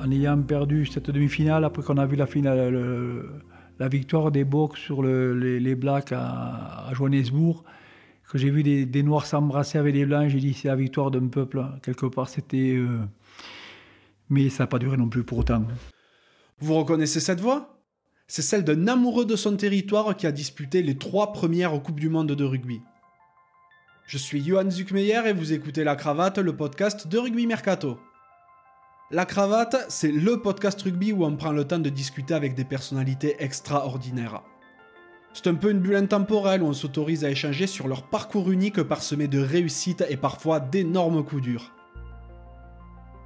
en ayant perdu cette demi-finale, après qu'on a vu la finale, la victoire des box sur les, Blacks à, Johannesburg, que j'ai vu des, Noirs s'embrasser avec des Blancs, j'ai dit c'est la victoire d'un peuple. Quelque part, c'était. Euh, mais ça n'a pas duré non plus pour autant. Vous reconnaissez cette voix? C'est celle d'un amoureux de son territoire qui a disputé les trois premières Coupes du Monde de rugby. Je suis Johan Zuckmeyer et vous écoutez La Cravate, le podcast de Rugby Mercato. La Cravate, c'est le podcast rugby où on prend le temps de discuter avec des personnalités extraordinaires. C'est un peu une bulle intemporelle où on s'autorise à échanger sur leur parcours unique parsemé de réussites et parfois d'énormes coups durs.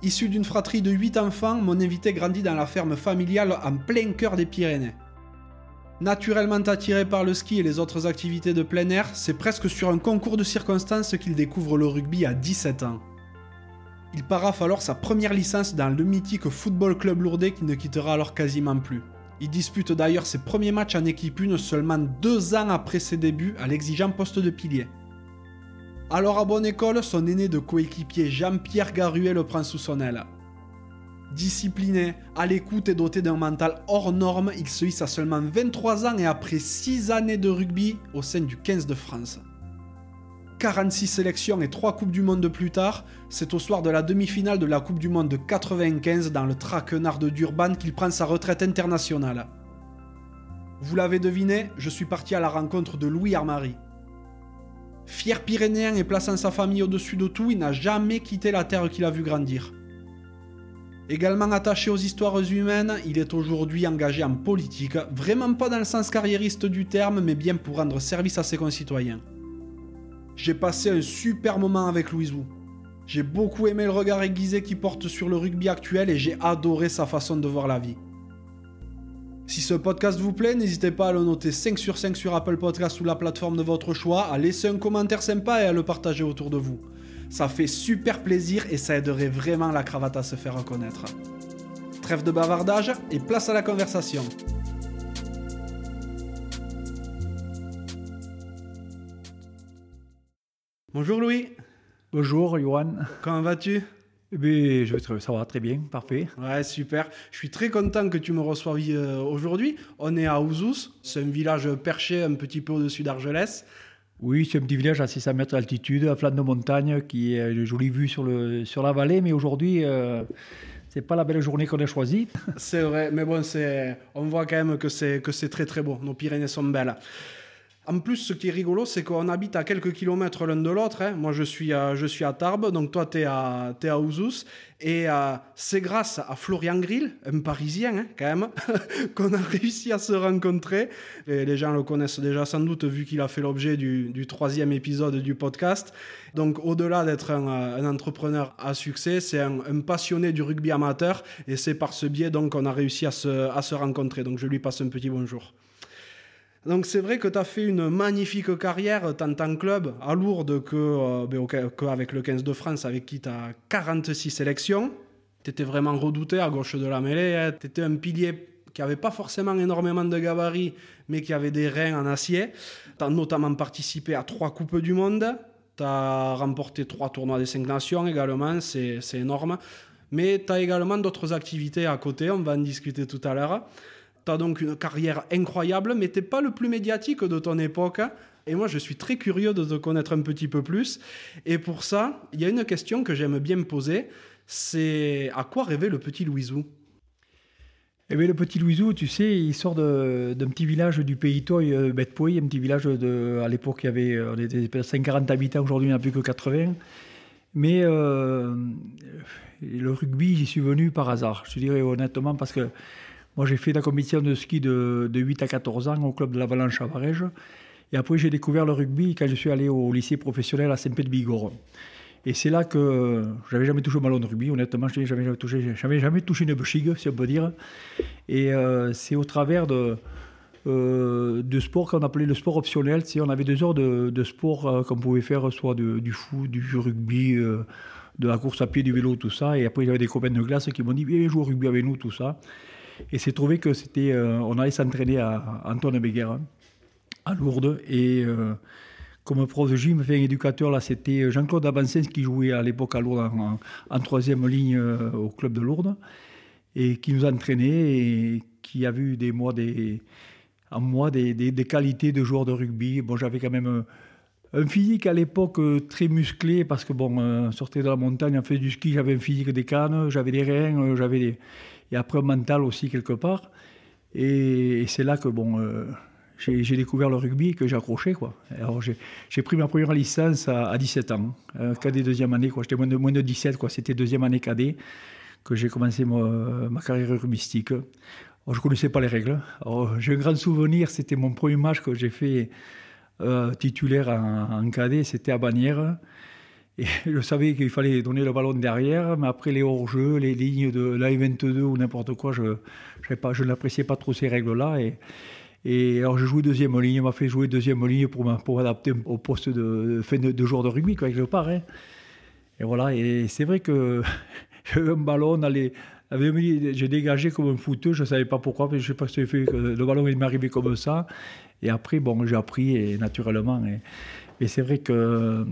Issu d'une fratrie de 8 enfants, mon invité grandit dans la ferme familiale en plein cœur des Pyrénées. Naturellement attiré par le ski et les autres activités de plein air, c'est presque sur un concours de circonstances qu'il découvre le rugby à 17 ans. Il paraffe alors sa première licence dans le mythique Football Club Lourdes qui ne quittera alors quasiment plus. Il dispute d'ailleurs ses premiers matchs en équipe 1 seulement deux ans après ses débuts à l'exigeant poste de pilier. Alors à bonne école, son aîné de coéquipier Jean-Pierre Garuet le prend sous son aile. Discipliné, à l'écoute et doté d'un mental hors norme, il se hisse à seulement 23 ans et après 6 années de rugby au sein du 15 de France. 46 sélections et 3 Coupes du Monde plus tard, c'est au soir de la demi-finale de la Coupe du Monde de 95 dans le traquenard de Durban qu'il prend sa retraite internationale. Vous l'avez deviné, je suis parti à la rencontre de Louis Armari. Fier pyrénéen et plaçant sa famille au-dessus de tout, il n'a jamais quitté la terre qu'il a vu grandir. Également attaché aux histoires humaines, il est aujourd'hui engagé en politique, vraiment pas dans le sens carriériste du terme, mais bien pour rendre service à ses concitoyens. J'ai passé un super moment avec Louisou. J'ai beaucoup aimé le regard aiguisé qu'il porte sur le rugby actuel et j'ai adoré sa façon de voir la vie. Si ce podcast vous plaît, n'hésitez pas à le noter 5 sur 5 sur Apple Podcast ou la plateforme de votre choix, à laisser un commentaire sympa et à le partager autour de vous. Ça fait super plaisir et ça aiderait vraiment la cravate à se faire reconnaître. Trêve de bavardage et place à la conversation. Bonjour Louis. Bonjour Johan. Comment vas-tu? Eh bien, je vais, ça va très bien, parfait. Ouais, super. Je suis très content que tu me reçoives euh, aujourd'hui. On est à Ouzous, c'est un village perché un petit peu au-dessus d'Argelès. Oui, c'est un petit village à 600 mètres d'altitude, à flanc de montagne, qui a une jolie vue sur, le, sur la vallée, mais aujourd'hui, ce euh, c'est pas la belle journée qu'on a choisie. C'est vrai, mais bon, on voit quand même que c'est très très beau. Nos Pyrénées sont belles. En plus, ce qui est rigolo, c'est qu'on habite à quelques kilomètres l'un de l'autre. Hein. Moi, je suis, à, je suis à Tarbes, donc toi, tu es à, à Ouzous. Et euh, c'est grâce à Florian Grill, un Parisien hein, quand même, qu'on a réussi à se rencontrer. Les gens le connaissent déjà sans doute, vu qu'il a fait l'objet du, troisième épisode du podcast. Donc, au-delà d'être un, euh, entrepreneur à succès, c'est un, passionné du rugby amateur. Et c'est par ce biais qu'on a réussi à se, à se rencontrer. Donc, je lui passe un petit bonjour. Donc c'est vrai que tu as fait une magnifique carrière tant en club à Lourdes que, euh, ben, qu'avec le 15 de France avec qui tu as 46 sélections. Tu étais vraiment redouté à gauche de la mêlée. Hein. Tu étais un pilier qui n'avait pas forcément énormément de gabarit, mais qui avait des reins en acier. Tu as notamment participé à trois Coupes du Monde. Tu as remporté trois tournois des cinq nations également, c'est énorme. Mais tu as également d'autres activités à côté, on va en discuter tout à l'heure. Tu as donc une carrière incroyable, mais tu pas le plus médiatique de ton époque. Et moi, je suis très curieux de te connaître un petit peu plus. Et pour ça, il y a une question que j'aime bien me poser. C'est à quoi rêvait le petit Louisou? Eh bien, le petit Louisou, tu sais, il sort d'un petit village du pays Toy, euh, un petit village de, à l'époque, il y avait on était 140 habitants, aujourd'hui il n'y en a plus que 80. Mais euh, le rugby, j'y suis venu par hasard, je dirais honnêtement, parce que moi, j'ai fait la compétition de ski de, 8 à 14 ans au club de l'Avalanche à Varège. Et après, j'ai découvert le rugby quand je suis allé au lycée professionnel à Saint-Pé-de-Bigorre. Et c'est là que j'avais jamais touché un ballon de rugby, honnêtement, je n'avais jamais touché, jamais, jamais touché une bouchigue, si on peut dire. Et euh, c'est au travers de, euh, de sport qu'on appelait le sport optionnel. On avait deux heures de, sport euh, qu'on pouvait faire, soit du foot, du rugby, de la course à pied, du vélo, tout ça. Et après, il y avait des copains de glace qui m'ont dit Viens jouer au rugby avec nous, tout ça. Et c'est trouvé que c'était, euh, on allait s'entraîner à Antoine Béguer, à Lourdes. Et euh, comme prof de gym, fait un éducateur, là, c'était Jean-Claude Avancens qui jouait à l'époque à Lourdes en, troisième ligne euh, au club de Lourdes. et qui nous entraînait et qui a vu des mois, des, en moi des, des, qualités de joueur de rugby. Bon, j'avais quand même un, physique à l'époque très musclé parce que bon, on sortait de la montagne, on fait du ski, j'avais un physique des cannes, j'avais des reins, j'avais des... et après un mental aussi quelque part. Et, c'est là que bon, j'ai découvert le rugby et que j'ai accroché. Quoi. Alors j'ai pris ma première licence à, 17 ans, euh, cadet deuxième année. J'étais moins de, moins de 17, c'était deuxième année cadet que j'ai commencé ma, carrière rugbystique. je ne connaissais pas les règles. J'ai un grand souvenir, c'était mon premier match que j'ai fait euh, titulaire en, cadet, c'était à Bagnères. Et je savais qu'il fallait donner le ballon derrière, mais après les hors-jeux, les lignes de l'AI22 ou n'importe quoi, je, je n'appréciais pas trop ces règles-là. Et, et alors, je jouais deuxième ligne, m'a fait jouer deuxième ligne pour, pour m'adapter au poste de, de, de, joueur de rugby, quoi, quelque part. Hein. Et voilà, et c'est vrai que j'avais un ballon, j'ai dégagé comme un footeux, je ne savais pas pourquoi, mais je sais pas ce que fait, le ballon il m'est arrivé comme ça. Et après, bon, j'ai appris, et naturellement. Et, c'est vrai que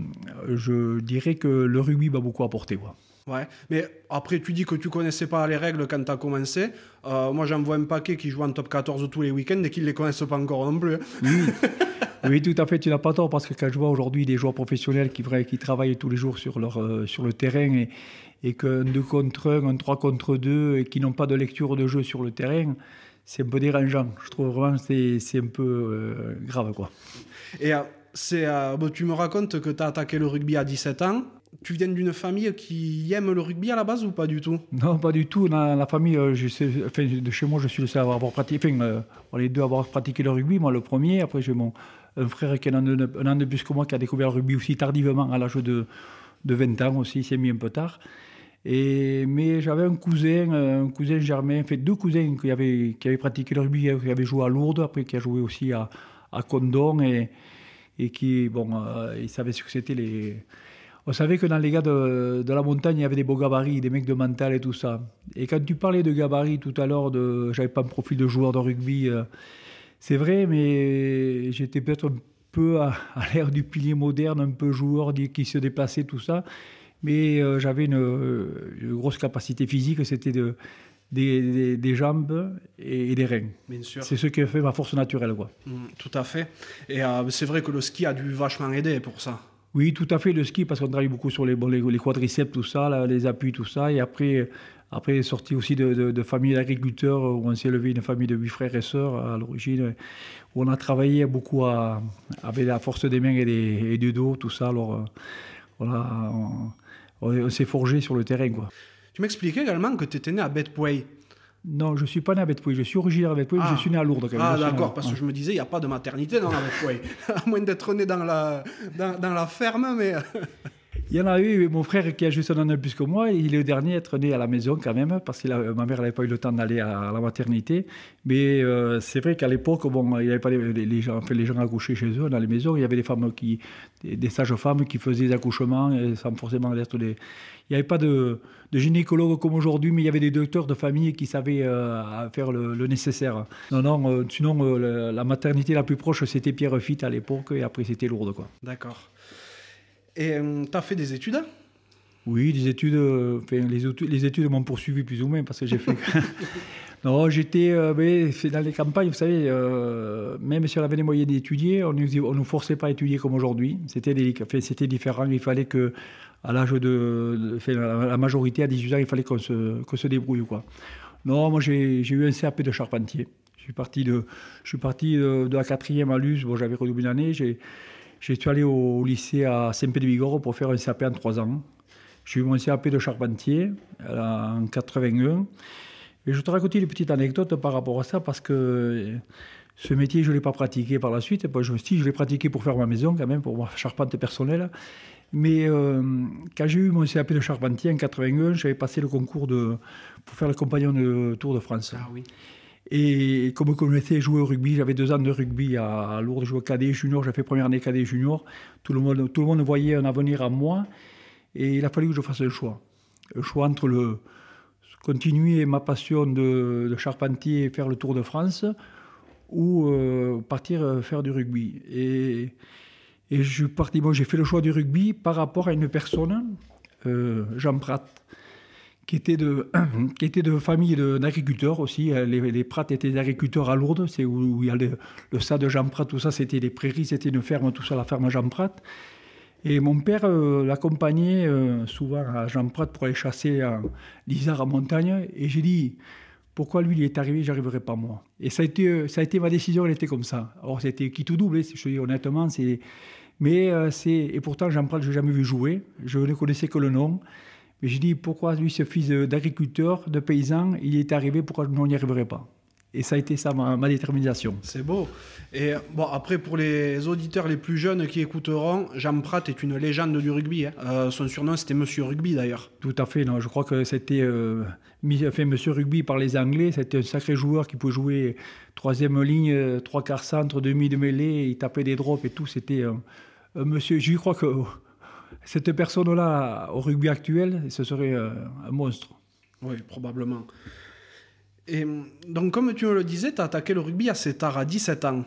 je dirais que le rugby m'a beaucoup apporté. Quoi. Ouais, mais après, tu dis que tu connaissais pas les règles quand tu as commencé. Euh, moi, j'en vois un paquet qui joue en top 14 tous les week-ends et qui ne les connaissent pas encore non plus. Hein. Oui. oui, tout à fait, tu n'as pas tort, parce que quand je vois aujourd'hui des joueurs professionnels qui, qui travaillent tous les jours sur, leur, euh, sur le terrain et, et qu'un 2 contre 1, un 3 contre 2, et qui n'ont pas de lecture de jeu sur le terrain, c'est un peu dérangeant. Je trouve vraiment que c'est un peu euh, grave. quoi. Et c'est, tu me racontes que tu as attaqué le rugby à 17 ans tu viens d'une famille qui aime le rugby à la base ou pas du tout? Non, pas du tout. Dans la famille, euh, je sais, de chez moi, je suis le seul à avoir pratiqué. Enfin, euh, les deux avoir pratiqué le rugby. Moi, le premier. Après, j'ai mon un frère qui a un an, de, plus que moi qui a découvert le rugby aussi tardivement, à l'âge de, de 20 ans aussi. Il s'est mis un peu tard. Mais j'avais un cousin, un cousin germain, fait deux cousins qui avaient, pratiqué le rugby, qui avaient joué à Lourdes, après qui a joué aussi à, à Condon et, qui, bon, euh, ils savaient ce que c'était les on savait que dans les gars de, la montagne, il y avait des beaux gabarits, des mecs de mental et tout ça. Et quand tu parlais de gabarits tout à l'heure, de, j'avais pas un profil de joueur de rugby, euh, c'est vrai, mais j'étais peut-être un peu à, l'ère du pilier moderne, un peu joueur qui se déplaçait, tout ça. Mais euh, j'avais une, grosse capacité physique, c'était de, des, jambes et, des reins. C'est ce qui a fait ma force naturelle. Quoi. Mmh, tout à fait. Et euh, c'est vrai que le ski a dû vachement aider pour ça. Oui, tout à fait, le ski, parce qu'on travaille beaucoup sur les, les, quadriceps, tout ça, les appuis, tout ça. Et après, après sorti aussi de, de, de famille d'agriculteurs, où on s'est élevé une famille de huit frères et sœurs à l'origine, où on a travaillé beaucoup à, avec la force des mains et, des, et du dos, tout ça. Alors, euh, on, s'est forgé sur le terrain. Quoi. Tu m'expliquais également que tu étais né à Betpouay. Non, je ne suis pas né à Betpouy. Je suis originaire de Betpouy, mais je ah. suis né à Lourdes. Quand même. Ah, d'accord, parce que je me disais, il n'y a pas de maternité dans la Betpouy. à moins d'être né dans la, dans, dans la ferme, mais. Il y en a eu, mon frère qui a juste un an de plus que moi, il est le dernier à être né à la maison quand même, parce que ma mère n'avait pas eu le temps d'aller à, la maternité. Mais euh, c'est vrai qu'à l'époque, bon, il n'y avait pas les, gens, enfin, les gens accouchaient chez eux dans les maisons. Il y avait des femmes qui, des, sages-femmes qui faisaient des accouchements sans forcément être des. Il n'y avait pas de, de gynécologue comme aujourd'hui, mais il y avait des docteurs de famille qui savaient euh, faire le, nécessaire. Non, non, euh, sinon la maternité la plus proche c'était Pierre Fitte à l'époque, et après c'était Lourdes, quoi. D'accord. Et euh, tu as fait des études? Oui, des études. Euh, les, les, études m'ont poursuivi plus ou moins parce que j'ai fait. non, j'étais euh, dans les campagnes, vous savez, même si on avait les moyens d'étudier, on ne nous, nous forçait pas à étudier comme aujourd'hui. C'était c'était différent. Il fallait que, à l'âge de, la majorité, à 18 ans, il fallait qu'on se, se débrouille. Quoi. Non, moi j'ai eu un CAP de charpentier. Je suis parti de, je suis parti de, la quatrième à Luz. Bon, j'avais redoublé une année. J'ai je suis allé au lycée à Saint-Pé-de-Bigorre pour faire un CAP en trois ans. J'ai eu mon CAP de charpentier euh, en 81. Et je te raconter une petite anecdote par rapport à ça parce que ce métier, je ne l'ai pas pratiqué par la suite. Je me suis je l'ai pratiqué pour faire ma maison quand même, pour ma charpente personnelle. Mais euh, quand j'ai eu mon CAP de charpentier en 81, j'avais passé le concours de, pour faire le compagnon de Tour de France. Ah oui. Et comme je connaissais jouer au rugby, j'avais deux ans de rugby à, Lourdes, je jouais cadet junior, j'ai fait première année cadet junior. Tout le, monde, tout le monde voyait un avenir à moi. Et il a fallu que je fasse un choix. Un choix entre le continuer ma passion de, charpentier et faire le Tour de France ou euh, partir euh, faire du rugby. Et, je suis bon, j'ai fait le choix du rugby par rapport à une personne, euh, Jean Pratt, qui était de, qui était de famille d'agriculteurs aussi. Les, les Prates étaient des agriculteurs à Lourdes, c'est où, il y a le, le de Jean Prat, tout ça, c'était des prairies, c'était une ferme, tout ça, la ferme Jean Prat. Et mon père euh, l'accompagnait euh, souvent à Jean Prat pour aller chasser l'Isard en montagne. Et j'ai dit, pourquoi lui il est arrivé, j'arriverai pas moi. Et ça a été, ça a été ma décision, elle était comme ça. Alors c'était qui tout double, je dis honnêtement. Mais euh, c'est et pourtant Jean Prat, je l'ai jamais vu jouer. Je ne connaissais que le nom. Mais j'ai dit pourquoi lui, ce fils d'agriculteur, de paysan, il est arrivé, pourquoi on n'y arriverait pas? Et ça a été ça ma, détermination. C'est beau. Et bon, après, pour les auditeurs les plus jeunes qui écouteront, Jean Pratt est une légende du rugby. Hein. Euh, son surnom, c'était Monsieur Rugby d'ailleurs. Tout à fait. Non, je crois que c'était euh, fait Monsieur Rugby par les Anglais. C'était un sacré joueur qui pouvait jouer troisième ligne, trois quarts centre, demi de mêlée. Il tapait des drops et tout. C'était un monsieur. Je crois que cette personne-là, au rugby actuel, ce serait euh, un monstre. Oui, probablement. Et donc, comme tu me le disais, tu as attaqué le rugby assez tard, à 17 ans.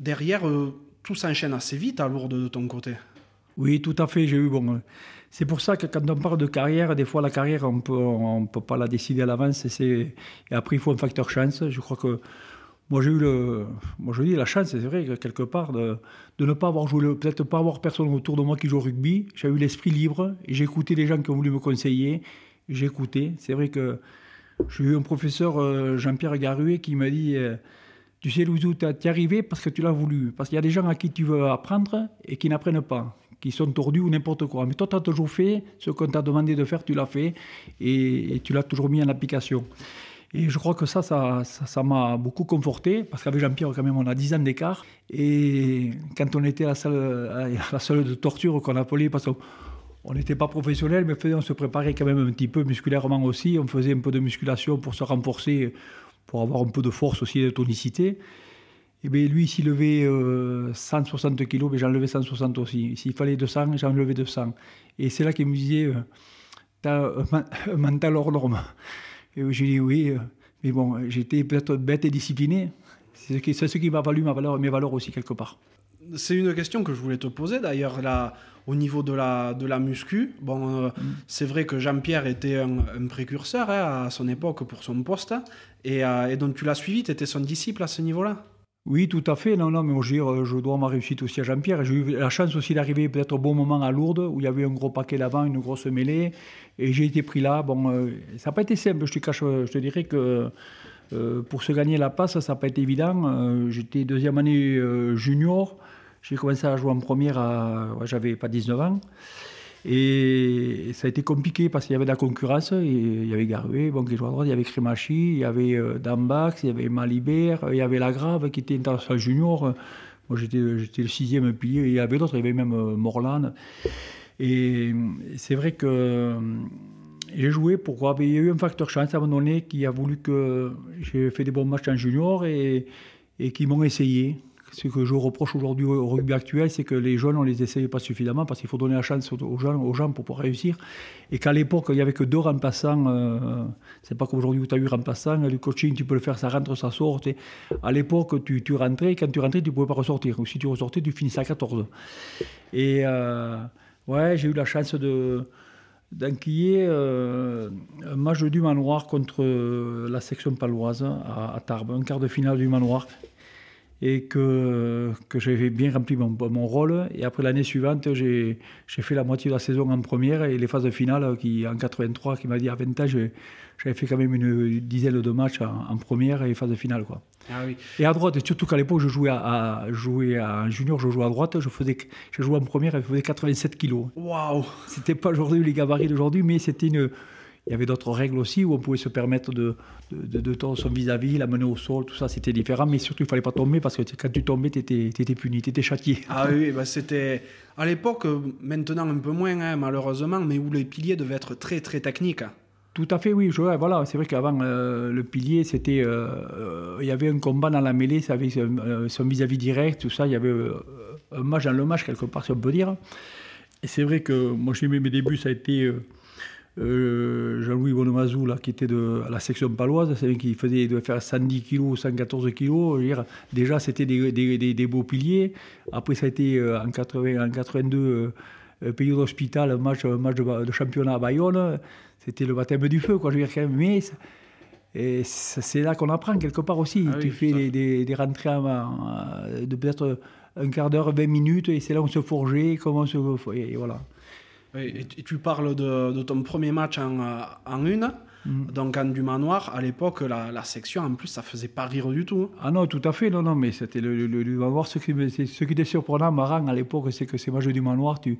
Derrière, euh, tout s'enchaîne assez vite à Lourdes de ton côté. Oui, tout à fait. J'ai eu bon. Euh, c'est pour ça que quand on parle de carrière, des fois la carrière, on peut, on peut pas la décider à l'avance. Et, et après, il faut un facteur chance. Je crois que moi, j'ai eu le, moi, je dis la chance, c'est vrai, quelque part, de, de ne pas avoir joué, peut-être pas avoir personne autour de moi qui joue au rugby. J'ai eu l'esprit libre j'ai écouté les gens qui ont voulu me conseiller. J'ai écouté. C'est vrai que j'ai eu un professeur, euh, Jean-Pierre Garuet, qui m'a dit euh, Tu sais, Louzou, tu es arrivé parce que tu l'as voulu. Parce qu'il y a des gens à qui tu veux apprendre et qui n'apprennent pas, qui sont tordus ou n'importe quoi. Mais toi, tu as toujours fait ce qu'on t'a demandé de faire, tu l'as fait et, tu l'as toujours mis en application. Et je crois que ça, ça, ça, m'a beaucoup conforté, parce qu'avec Jean-Pierre, quand même, on a 10 ans d'écart. Et quand on était à la salle, la salle de torture qu'on appelait, parce que on n'était pas professionnel, mais on se préparait quand même un petit peu musculairement aussi. On faisait un peu de musculation pour se renforcer, pour avoir un peu de force aussi et de tonicité. Et bien lui, s'il levait 160 kg, j'en levais 160 aussi. S'il fallait 200, j'en levais 200. Et c'est là qu'il me disait, euh, tu as un mental hors norme. Et j'ai dit oui, euh, mais bon, j'étais peut-être bête et discipliné. C'est ce qui, ce qui m'a valu ma valeur, mes valeurs aussi quelque part. C'est une question que je voulais te poser d'ailleurs. Là, au niveau de la, de la muscu. Bon, euh, mm. c'est vrai que Jean-Pierre était un, précurseur hein, à son époque pour son poste. Et, euh, et donc tu l'as suivi, tu étais son disciple à ce niveau-là? Oui, tout à fait. Non, non, mais je, je dois ma réussite aussi à Jean-Pierre. J'ai eu la chance aussi d'arriver peut-être au bon moment à Lourdes, où il y avait un gros paquet d'avant, une grosse mêlée. Et j'ai été pris là. Bon, euh, ça n'a pas été simple, je te te dirais que pour se gagner la passe, ça n'a pas été évident. J'étais deuxième année junior. J'ai commencé à jouer en première, à, j'avais pas 19 ans. Et ça a été compliqué parce qu'il y avait de la concurrence. Il y avait Garoué, bon, qui jouait à droite, il y avait Crémachi, il y avait euh, Dambax, il y avait Malibert, il y avait Lagrave qui était international junior. Moi, j'étais, le sixième pilier. il y avait d'autres, il y avait même euh, Morland. Et c'est vrai que euh, j'ai joué pourquoi Il y a eu un facteur chance à un moment donné qui a voulu que j'ai fait des bons matchs en junior et qui m'ont essayé ce que je reproche aujourd'hui au rugby actuel, c'est que les jeunes, on les essaye pas suffisamment parce qu'il faut donner la chance aux gens, aux pour pouvoir réussir. Et qu'à l'époque, il n'y avait que deux remplaçants. Euh, c'est pas comme aujourd'hui où tu as eu remplaçants. Le coaching, tu peux le faire, ça rentre, ça sort. à l'époque, tu, rentrais, quand tu rentrais, tu ne pouvais pas ressortir. Ou si tu ressortais, tu finissais à 14. Et euh, ouais, j'ai eu la chance de d'enquiller euh, un match du manoir contre la section paloise à Tarbes, un quart de finale du manoir et que, que j'avais bien rempli mon, mon, rôle. Et après l'année suivante, j'ai fait la moitié de la saison en première et les phases finales, qui, en 83, qui m'a dit à 20 ans, j'avais fait quand même une dizaine de matchs en, première et phase finale. Quoi. Ah oui. Et à droite, surtout qu'à l'époque, je jouais à, jouer à junior, je jouais à droite, je faisais, je jouais en première et je faisais 87 kilos. Waouh C'était pas aujourd'hui les gabarits d'aujourd'hui, mais c'était une il y avait d'autres règles aussi où on pouvait se permettre de, de, de, son vis-à-vis, la mener au sol, tout ça, c'était différent. Mais surtout, il fallait pas tomber parce que quand tu tombais, tu étais, étais, puni, tu étais châtié. Ah oui, bah c'était à l'époque, maintenant un peu moins, hein, malheureusement, mais où les piliers devaient être très, très techniques. Tout à fait, oui. Je, voilà, c'est vrai qu'avant, euh, le pilier, c'était. Euh, euh, il y avait un combat dans la mêlée, ça avait son vis-à-vis direct, tout ça. Il y avait un match dans le match, quelque part, si on peut dire. Et c'est vrai que moi, j'ai mes débuts, ça a été euh, Jean-Louis Bonomazou, là, qui était de la section paloise, c'est qui faisait de faire 110 kg, 114 kg. déjà, c'était des, des, des, beaux piliers. Après, ça a été euh, en, 80, en 82 euh, pays d'hospital, match, match de, championnat à Bayonne, c'était le baptême du feu, quoi. Je veux dire, mais et c'est là qu'on apprend quelque part aussi. Ah tu fais des, des, rentrées de peut-être un quart d'heure, 20 minutes, et c'est là où on se forgeait, comment on se. Et voilà. Et tu parles de, ton premier match en, en une. Mm. Donc en du manoir, à l'époque, la, section, en plus, ça faisait pas rire du tout. Ah non, tout à fait, non, non, mais c'était le, le, manoir. Ce qui, ce qui était surprenant, marrant à l'époque, c'est que ces matchs du manoir, tu,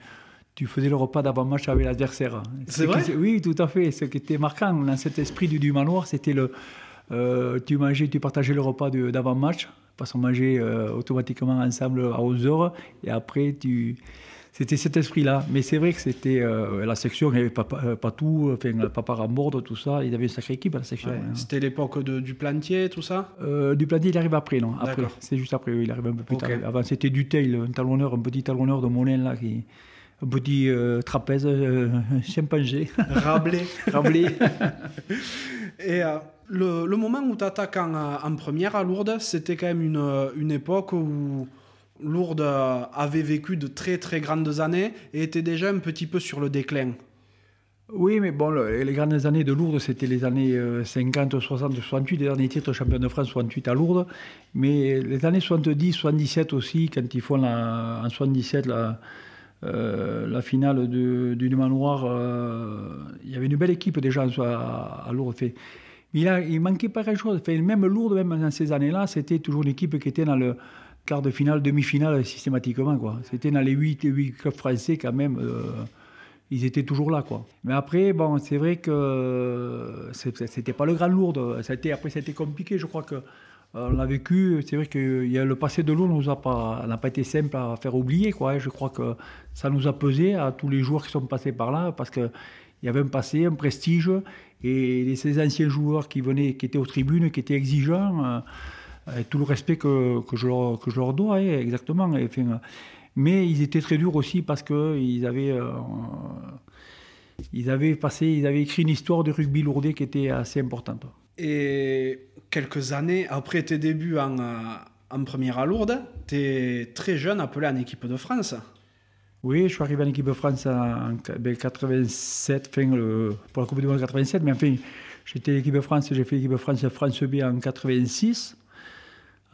tu faisais le repas d'avant-match avec l'adversaire. C'est vrai? Oui, tout à fait. Ce qui était marquant dans cet esprit du, du manoir, c'était le... Euh, tu mangeais, tu partageais le repas d'avant-match, parce qu'on mangeait euh, automatiquement ensemble à 11h, et après tu c'était cet esprit-là. Mais c'est vrai que c'était euh, la section, il n'y avait pas, pas, tout, enfin, Papa Rambourde, tout ça. Il y avait une sacrée équipe à la section. Hein. C'était l'époque du Plantier, tout ça? Du Plantier, il arrive après, non? Après, c'est juste après, il arrive un peu plus tard. Avant, c'était Duteil, un talonneur, un petit talonneur de Monin, là, qui, un petit euh, trapèze, euh, chimpanzé. Rabelais. Rabelais. Et euh, le, le, moment où tu attaques en, en, première à Lourdes, c'était quand même une, une époque où Lourdes avait vécu de très très grandes années et était déjà un petit peu sur le déclin. Oui, mais bon, les grandes années de Lourdes, c'était les années 50, 60, 68, les derniers titres champion de France 68 à Lourdes. Mais les années 70, 77 aussi, quand ils font la, en 77 la, euh, la finale du, du Manoir, euh, il y avait une belle équipe déjà à, Lourdes. Il, il manquait pas quelque chose. Fait, même Lourdes, même dans ces années-là, c'était toujours une équipe qui était dans le quart de finale, demi-finale systématiquement. C'était dans les 8, 8 clubs français quand même. Euh, ils étaient toujours là. Quoi. Mais après, bon, c'est vrai que c'était pas le Grand Lourdes. Après, c'était compliqué. Je crois que euh, on l'a vécu, c'est vrai que le passé de l'eau n'a pas, pas été simple à faire oublier. Quoi. Je crois que ça nous a pesé à tous les joueurs qui sont passés par là parce qu'il y avait un passé, un prestige. Et ces anciens joueurs qui venaient, qui étaient aux tribunes, qui étaient exigeants, euh, tout le respect que, que, je, leur, que je leur dois, hein, exactement. mais ils étaient très durs aussi parce qu'ils avaient, euh, ils avaient passé, ils avaient écrit une histoire de rugby lourdé qui était assez importante. Et quelques années après tes débuts en, en première à Lourdes, tu es très jeune appelé en équipe de France. Oui, je suis arrivé en équipe de France en, 87, fin, pour la Coupe du Monde 87, mais enfin, j'étais l'équipe de France, j'ai fait l'équipe de France France B en 86.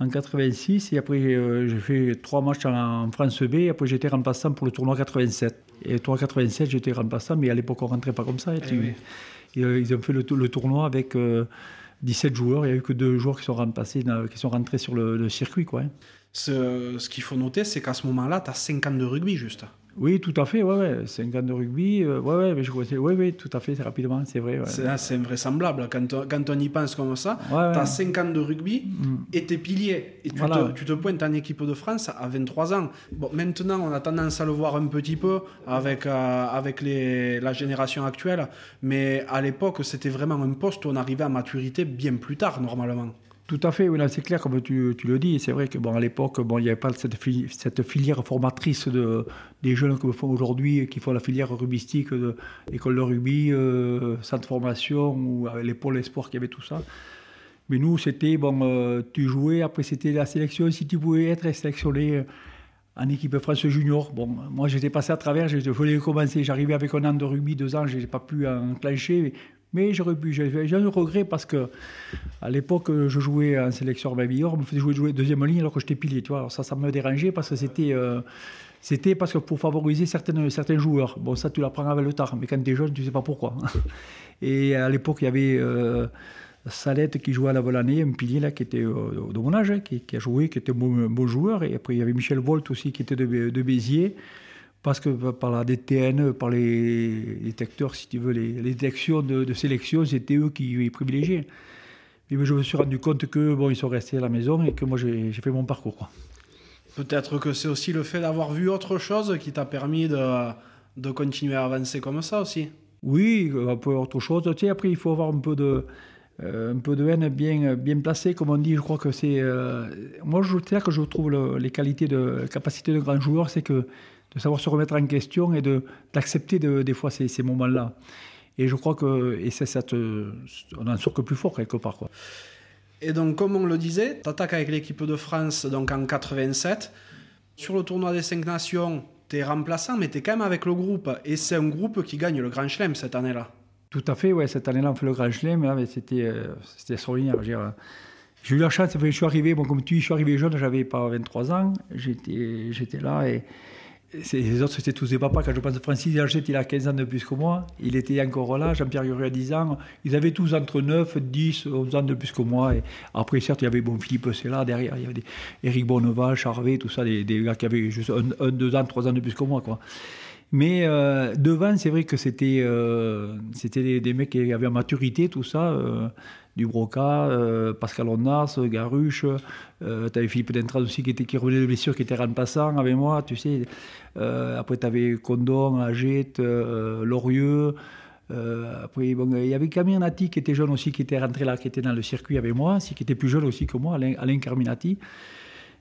En 86, et après euh, j'ai fait trois matchs en, France B, et après j'étais remplaçant pour le tournoi 87. Et tournoi 87, j'étais remplaçant, mais à l'époque on rentrait pas comme ça. Et eh euh, ils ont fait le, le tournoi avec 17 joueurs, il n'y a eu que deux joueurs qui sont, remplacés, qui sont rentrés sur le, circuit. Quoi, hein. Ce, ce qu'il faut noter, c'est qu'à ce moment-là, tu as 5 ans de rugby juste. Oui, tout à fait, ouais, ouais. 5 ans de rugby, euh, ouais, ouais, mais je oui, oui, tout à fait, c'est rapidement, c'est vrai. C'est invraisemblable, quand, quand, on y pense comme ça, tu as 5 ans de rugby mm. et t'es pilier, et tu, te, tu, te, pointes en équipe de France à 23 ans. Bon, maintenant, on a tendance à le voir un petit peu avec, euh, avec les, la génération actuelle, mais à l'époque, c'était vraiment un poste où on arrivait à maturité bien plus tard, normalement. Tout à fait, oui, c'est clair, comme tu, le dis. C'est vrai que bon, à l'époque, bon, il n'y avait pas cette, filière formatrice de, des jeunes que font aujourd'hui, qui font la filière rugbyistique, de l'école de rugby, euh, centre formation, ou les pôles espoirs qui avait tout ça. Mais nous, c'était, bon, euh, tu jouais, après c'était la sélection, si tu pouvais être sélectionné en équipe France junior. Bon, moi j'étais passé à travers, je voulais commencer, j'arrivais avec un an de rugby, deux ans, je n'ai pas pu enclencher, mais j'aurais pu. J'ai un regret parce que à l'époque, je jouais en sélection Babillard, on me faisait jouer, deuxième ligne alors que j'étais pilier. Tu vois. Ça, ça me dérangeait parce que c'était. Euh, c'était parce que pour favoriser certaines, certains joueurs. Bon, ça, tu l'apprends avec le temps, mais quand tu es jeune, tu ne sais pas pourquoi. Et à l'époque, il y avait euh, Salette qui jouait à la Volanée, un pilier là, qui était euh, de mon âge, hein, qui, a joué, qui était un bon, joueur. Et après, il y avait Michel Volt aussi, qui était de Béziers parce que par la DTN, par les détecteurs, si tu veux, les, détections de, sélection, c'était eux qui privilégiaient. Mais je me suis rendu compte que bon, ils sont restés à la maison et que moi j'ai fait mon parcours. Peut-être que c'est aussi le fait d'avoir vu autre chose qui t'a permis de, de, continuer à avancer comme ça aussi. Oui, un peu autre chose. Tu sais, après, il faut avoir un peu de, euh, un peu de haine bien, bien placée, comme on dit. Je crois que c'est. Euh, moi, c'est là que je trouve les qualités de capacité de grand joueur, c'est que de savoir se remettre en question et d'accepter de, des fois ces, ces moments-là. Et je crois que et ça, ça te, on en sort que plus fort quelque part. Quoi. Et donc, comme on le disait, tu attaques avec l'équipe de France donc en 87. Sur le tournoi des 5 nations, tu es remplaçant, mais tu es quand même avec le groupe. Et c'est un groupe qui gagne le Grand Chelem cette année-là. Tout à fait, ouais. Cette année-là, on fait le Grand Chelem. Mais c'était, euh, extraordinaire. J'ai eu la chance, je suis arrivé, bon, comme tu dis, je suis arrivé jeune, j'avais pas 23 ans. J'étais, j'étais là et les autres, c'était tous des papas. Quand je pense à Francis Gachet, il a 15 ans de plus que moi. Il était encore là. Jean-Pierre Guerrier a 10 ans. Ils avaient tous entre 9, 10, 11 ans de plus que moi. Et après, certes, il y avait bon, Philippe là derrière. Il y avait des, Eric Bonneval, Charvet, tout ça, des, gars qui avaient juste 1, 2 ans, 3 ans de plus que moi. Quoi. Mais euh, devant, c'est vrai que c'était euh, c'était des, mecs qui avaient maturité, tout ça. Euh, du Broca, euh, Pascal Ondas, Garuche, euh, tu avais Philippe Dentras aussi qui, était, revenait de blessure, qui était remplaçant avec moi, tu sais. Euh, après, tu avais Condon, Agette, Lorieux. après, il y avait Camille Nati qui était jeune aussi, qui était rentré là, qui était dans le circuit avec moi, qui était plus jeune aussi que moi, Alain, Alain Carminati.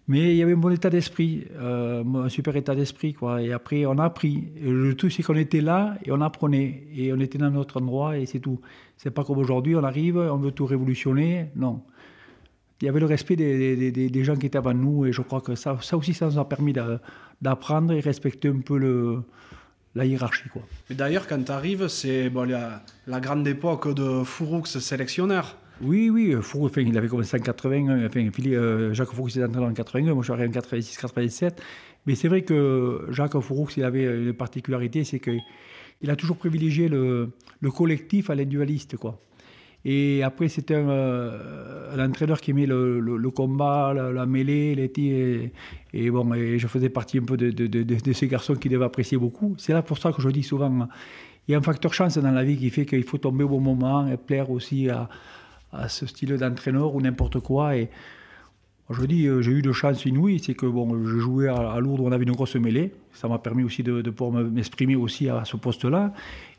Mais il y avait un bon état d'esprit, euh, un super état d'esprit. quoi. Et après, on a appris. le truc, c'est qu'on était là et on apprenait. Et on était dans notre endroit et c'est tout. C'est pas comme aujourd'hui, on arrive, on veut tout révolutionner. Non. Il y avait le respect des, des, des, gens qui étaient avant nous et je crois que ça, ça aussi, ça nous a permis d'apprendre et respecter un peu le, la hiérarchie. Quoi. d'ailleurs, quand tu arrives, c'est bon, la, la, grande époque de Fouroux, sélectionneur. Oui, oui, Fourou, il avait commencé en 80, enfin, euh, Jacques Fourou s'est entré en 81, moi je suis arrivé en 86, 87. Mais c'est vrai que Jacques Fourou, il avait une particularité, c'est qu'il a toujours privilégié le, le collectif à l'individualiste, quoi. Et après, c'était un, euh, entraîneur qui aimait le, combat, la, mêlée, tirs. Et, bon, je faisais partie un peu de, ces garçons qui devaient apprécier beaucoup. C'est là pour ça que je dis souvent, il y a un facteur chance dans la vie qui fait qu'il faut tomber au bon moment et plaire aussi à, ce style d'entraîneur ou n'importe quoi. Je dis, euh, j'ai eu de chance inouïe, c'est que bon, je jouais à, Lourdes, on avait une grosse mêlée. Ça m'a permis aussi de, pouvoir m'exprimer aussi à ce poste-là.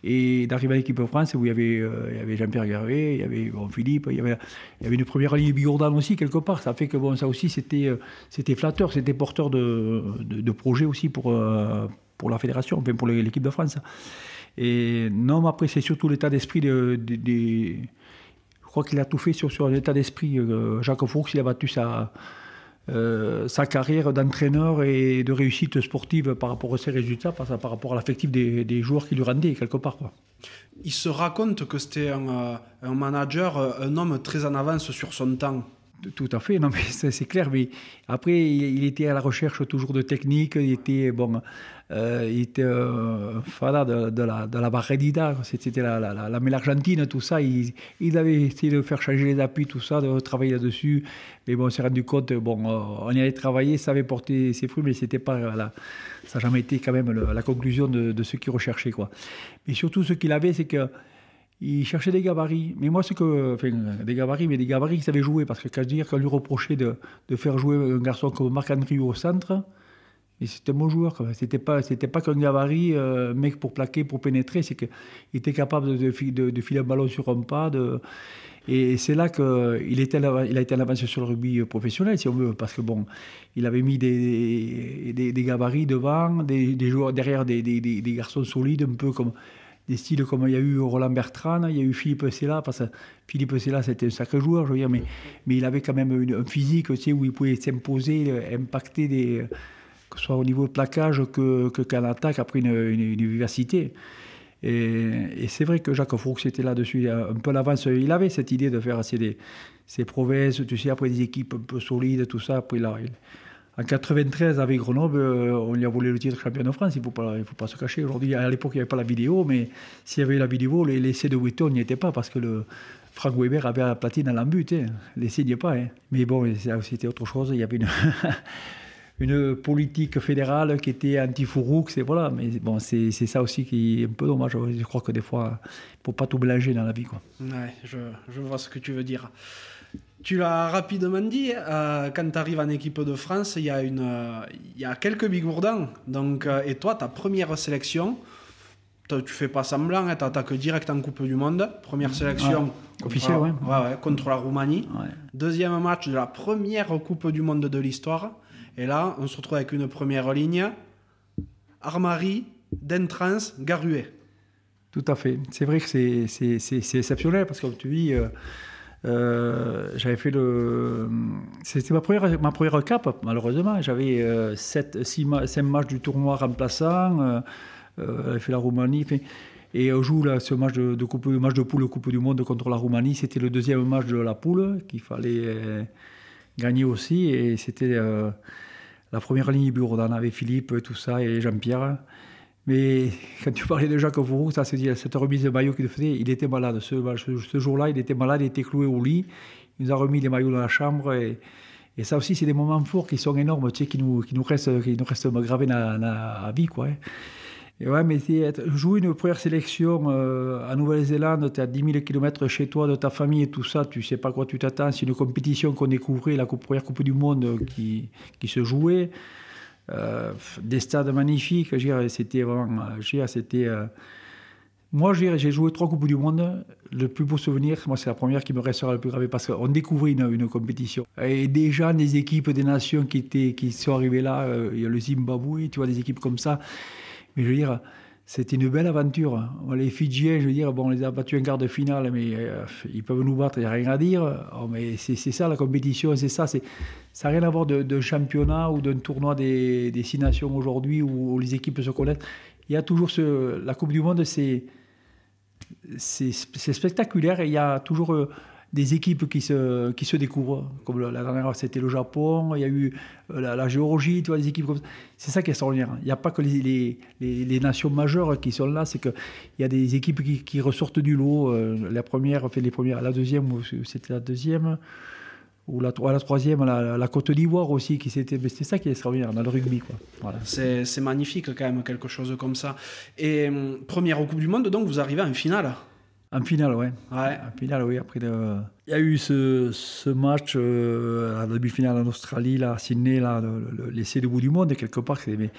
Et d'arriver à l'équipe de France où il y avait, euh, avait Jean-Pierre Garret, il y avait bon, Philippe, il y avait, une première ligne Bigourdan aussi, quelque part. Ça fait que bon, ça aussi, c'était euh, c'était flatteur, c'était porteur de, de, projets aussi pour, pour la fédération, enfin pour l'équipe de France. Et non, après, c'est surtout l'état d'esprit des je crois qu'il a tout fait sur, un état d'esprit. Euh, Jacques Fourx, il a battu sa, euh, sa carrière d'entraîneur et de réussite sportive par rapport à ses résultats, par, rapport à l'affectif des, joueurs qui lui rendaient quelque part. Quoi. Il se raconte que c'était un, euh, un, manager, un homme très en avance sur son temps. Tout à fait, non mais c'est clair. Mais après, il, était à la recherche toujours de techniques. Il était bon, euh, il était euh, de, la, de la barredida, c'était la, la, la, argentine, tout ça. Il, il, avait essayé de faire changer les appuis, tout ça, de travailler là-dessus. Mais bon, on s'est rendu compte, bon, euh, on y allait travailler, ça avait porté ses fruits, mais c'était pas la, ça n'a jamais été quand même la conclusion de, de ce qu'il recherchait. Quoi. Mais surtout, ce qu'il avait, c'est que il cherchait des gabarits. Mais moi, c'est que. Enfin, des gabarits, mais des gabarits qui savaient jouer. Parce que, quand dire qu'on lui reprochait de, de, faire jouer un garçon comme Marc-André au centre, c'était un bon joueur. C'était pas, c'était pas qu'un gabarit, euh, mec pour plaquer, pour pénétrer. C'est qu'il était capable de, de, filer un ballon sur un pas. Et c'est là qu'il il a été en avance sur le rugby professionnel, si on veut, parce que bon, il avait mis des, des, gabarits devant, des, des joueurs derrière, des, garçons solides, un peu comme des styles comme il y a eu Roland Bertrand, il y a eu Philippe Sella, parce que Philippe Sella c'était un sacré joueur, je veux dire, mais, mais il avait quand même un physique aussi où il pouvait s'imposer, impacter des que ce soit au niveau de plaquage que, qu'en attaque, après une, une. Et, c'est vrai que Jacques Fourx était là-dessus, un peu l'avance. Il avait cette idée de faire ces, ces prouesses, tu sais, après des équipes un peu solides, tout ça. Après, là, en 93, avec Grenoble, euh, on lui a volé le titre champion de France. Il ne faut, pas, faut pas se cacher. Aujourd'hui, à l'époque, il n'y avait pas la vidéo, mais s'il y avait la vidéo, l'essai de Witton n'y était pas parce que le, Frank Weber avait la platine à l'embut. Hein. L'essai n'y est pas. Hein. Mais bon, c'était autre chose. Il y avait une. politique fédérale qui était anti-Fouroux, c'est voilà, mais bon, c'est ça aussi qui est un peu dommage. Je crois que des fois, il ne faut pas tout mélanger dans la vie. Quoi. Je vois ce que tu veux dire. Tu l'as rapidement dit, euh, quand tu arrives en équipe de France, il y, a une, euh, y a quelques bigourdans. Donc, euh, et toi, ta première sélection, tu fais pas semblant, hein, tu attaques direct en Coupe du Monde. Première sélection officielle, ouais. Ouais, contre la Roumanie. Deuxième match de la première Coupe du Monde de l'histoire. Et là, on se retrouve avec une première ligne Armari, Dentrans, Garuet. Tout à fait. C'est vrai que c'est exceptionnel parce que, comme tu dis, euh, j'avais fait le. C'était ma première, ma première cape, malheureusement. J'avais 7, 6, 5 matchs du tournoi remplaçant. j'avais fait la Roumanie. Et on joue là, ce match de, coupe, match de poule Coupe du Monde contre la Roumanie. C'était le deuxième match de la poule qu'il fallait euh, gagner aussi. Et c'était euh, la première ligne bureau. On avait Philippe, tout ça, et Jean-Pierre. Mais quand tu parlais de Jacques Fourou, ça se dit, cette remise de maillot qu'il faisait, il était malade. Ce, jour-là, il était malade, il était cloué au lit. Il nous a remis les maillots dans la chambre. Et, ça aussi, c'est des moments forts qui sont énormes, qui nous, restent, gravés dans, la vie. Quoi, hein. Et ouais, mais jouer une première sélection euh, à Nouvelle-Zélande, tu es à 10 000 km chez toi, de ta famille et tout ça, tu sais pas quoi tu t'attends. C'est une compétition qu'on découvrait, la première Coupe du Monde qui, qui se jouait. Euh, des stades magnifiques, c'était vraiment. C'était, euh, moi, j'ai joué trois Coupes du Monde. Le plus beau souvenir, moi, c'est la première qui me restera le plus grave parce qu'on découvrait une, une, compétition. Et déjà, des équipes des nations qui, étaient, qui sont arrivées là, il y a le Zimbabwe, tu vois, des équipes comme ça. Mais je veux dire, c'était une belle aventure. Les Fidjiens, je veux dire, bon, on les a battus en quart de finale, mais euh, ils peuvent nous battre, il n'y a rien à dire. Oh, mais c'est ça la compétition, c'est ça. Ça n'a rien à voir d'un championnat ou d'un tournoi des, six nations aujourd'hui où, les équipes se connaissent. Il y a toujours. La Coupe du Monde, c'est spectaculaire et il y a toujours. Euh, des équipes qui se, qui se découvrent. Comme la dernière, c'était le Japon, il y a eu euh, la, Géorgie, tu vois, des équipes comme ça. C'est ça qui est extraordinaire. Il n'y a pas que les, les, les, nations majeures qui sont là, c'est qu'il y a des équipes qui, qui, ressortent du lot. Euh, la première, fait les premières, la deuxième, c'était la deuxième, ou la, la troisième, la, la Côte d'Ivoire aussi, qui c'était ça qui est extraordinaire dans le rugby. Quoi. Voilà. C'est, c'est magnifique quand même, quelque chose comme ça. Et hum, première au Coupe du Monde, donc vous arrivez en finale en finale, ouais. ouais. En finale, oui. Après, il y a eu ce, ce match euh, à la demi-finale en Australie, là, à Sydney, là, l'essai de bout du monde, quelque part. Mais,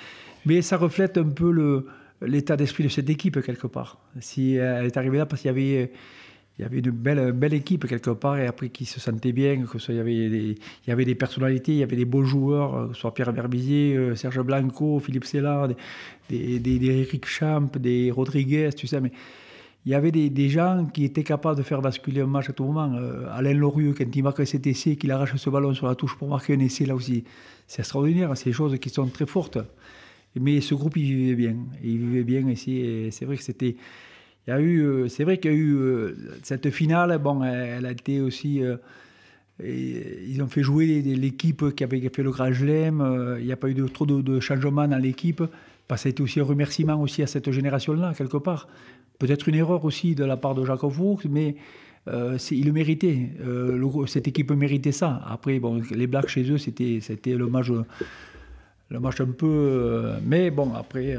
mais ça reflète un peu le, l'état d'esprit de cette équipe, quelque part. Si elle est arrivée là, parce qu'il y avait, il y avait une belle, belle équipe, quelque part, et après qui se sentait bien, que il, y avait des, il y avait des personnalités, il y avait des beaux joueurs, euh, que ce soit Pierre Verbizier, euh, Serge Blanco, Philippe Sella, des, des, des, Eric Champ, des Rodriguez, tu sais, mais il y avait des, gens qui étaient capables de faire basculer un match à tout moment. Euh, Alain Lorieux, quand il marque cet essai, qu'il arrache ce ballon sur la touche pour marquer un essai, là aussi, c'est extraordinaire. C'est des choses qui sont très fortes. Mais ce groupe, il vivait bien. Il vivait bien ici. c'est vrai que c'était. Il y a eu, euh, c'est vrai qu'il y a eu euh, cette finale. Bon, elle a été aussi. ils ont fait jouer l'équipe qui avait fait le Grand Chelem. Il n'y a pas eu trop de, de changements dans l'équipe. Ça a été aussi un remerciement aussi à cette génération-là, quelque part. Peut-être une erreur aussi de la part de Jacques Fuchs, mais euh, il le méritait. Euh, cette équipe méritait ça. Après, bon, les Blacks chez eux, c'était, le match, un peu. Euh, mais bon, après,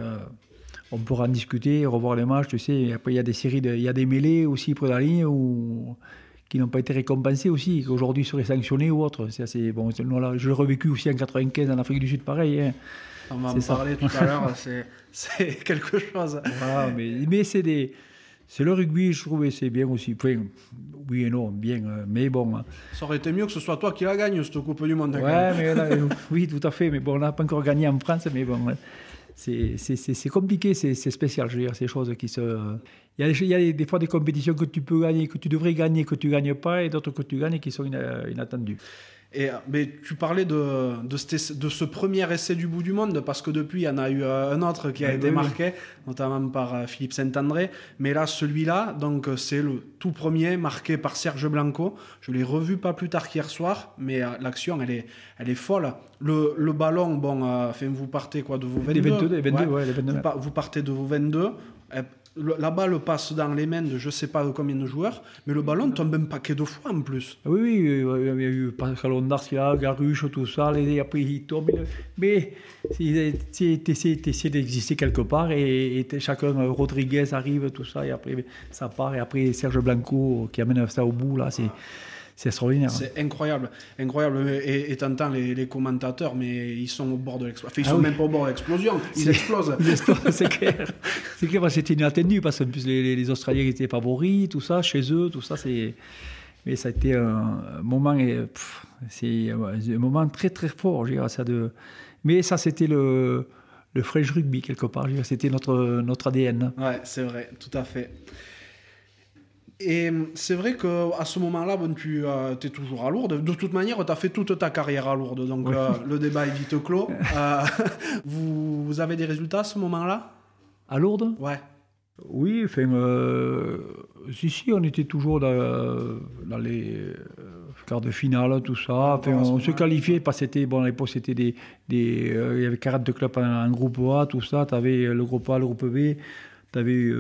on pourra en discuter, revoir les matchs. Tu sais, après, il y a des séries, il y a des mêlées aussi pour la ligne qui n'ont pas été récompensées aussi, qui aujourd'hui seraient sanctionnés ou autres. C'est assez, bon, je l'ai revécu aussi en 95 en Afrique du Sud, pareil. Hein. On va en parler tout à l'heure, c'est quelque chose. mais, mais c'est des. C'est le rugby, je trouvais, c'est bien aussi. oui et non, bien, euh, mais bon. Hein. Ça aurait été mieux que ce soit toi qui la gagne, cette Coupe du Monde. Ouais, mais oui, tout à fait. Mais bon, on n'a pas encore gagné en France, mais bon, hein. c'est compliqué, c'est spécial, je veux dire, ces choses qui se. Il y, a, il y, a, des fois des compétitions que tu peux gagner, que tu devrais gagner, que tu ne gagnes pas, et d'autres que tu gagnes qui sont inattendues. Et, mais tu parlais de, de, ce, premier essai du bout du monde, parce que depuis, il y en a eu euh, un autre qui a été marqué, notamment par euh, Philippe Saint-André. Mais là, celui-là, donc euh, c'est le tout premier marqué par Serge Blanco. Je l'ai revu pas plus tard qu'hier soir, mais l'action, elle est, elle est folle. Le, le ballon, bon, vous partez quoi de vos 22, les 22, les 22, ouais. les 22. Vous, vous, partez de vos 22 la balle passe dans les mains de je sais pas combien de joueurs, mais le ballon tombe un paquet de fois en plus. Oui, oui, il y a eu Pascal Ondarcia, Garuche, tout ça, les, après il tombe. Mais tu essaies d'exister quelque part et, chacun, Rodriguez arrive, tout ça, et après ça part, et après Serge Blanco qui amène ça au bout, là. C'est extraordinaire. C'est incroyable. Incroyable. Et, et t'entends les, les, commentateurs, mais ils sont au bord de l'explosion. Enfin, ils ah sont même pas au bord de l'explosion. Ils explosent. Ils explosent, c'est clair. C'est clair, c'était inattendu parce que plus les, les, Australiens étaient favoris, tout ça, chez eux, tout ça, c'est. Mais ça a été un moment, c'est un moment très très fort, je dirais, ça de. Mais ça, c'était le, le French rugby quelque part. C'était notre notre ADN. Ouais, c'est vrai, tout à fait Et c'est vrai qu'à ce moment-là, bon, tu euh, es toujours à Lourdes. De toute manière, tu as fait toute ta carrière à Lourdes, donc euh, le débat est vite clos. Euh, vous, vous, avez des résultats à ce moment-là? À Lourdes? Ouais. Oui, enfin, si, si, on était toujours dans, dans les quarts de finale, tout ça. Enfin, on, se qualifiait, parce que c'était, bon, à l'époque, c'était des, des il y avait 40 clubs en, en, groupe A, tout ça. Tu avais le groupe A, le groupe B, tu avais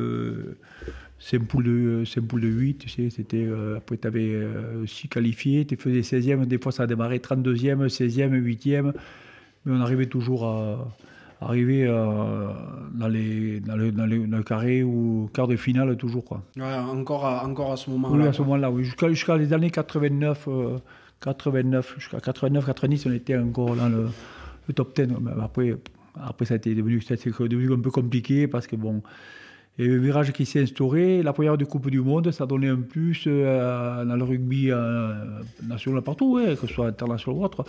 c'est une poule de, c'est de 8, tu sais, c'était, euh, après tu avais 6 qualifiés, tu faisais 16e, des fois ça a démarré 32e, 16e, 8e, mais on arrivait toujours à, arriver euh, dans, les, dans, le, dans, le, carré ou quart de finale toujours. Quoi. Ouais, encore, à, encore à ce moment-là. Oui, à ce moment-là, oui. Jusqu'à, jusqu'à les années 89, 89 euh, jusqu'à 89, 90, on était encore dans le, top 10. après, après, ça a été devenu, ça a été devenu un peu compliqué parce que bon et le virage qui s'est instauré, la première de Coupe du Monde, ça donnait un plus euh, dans le rugby euh, national partout, que ce soit international ou autre.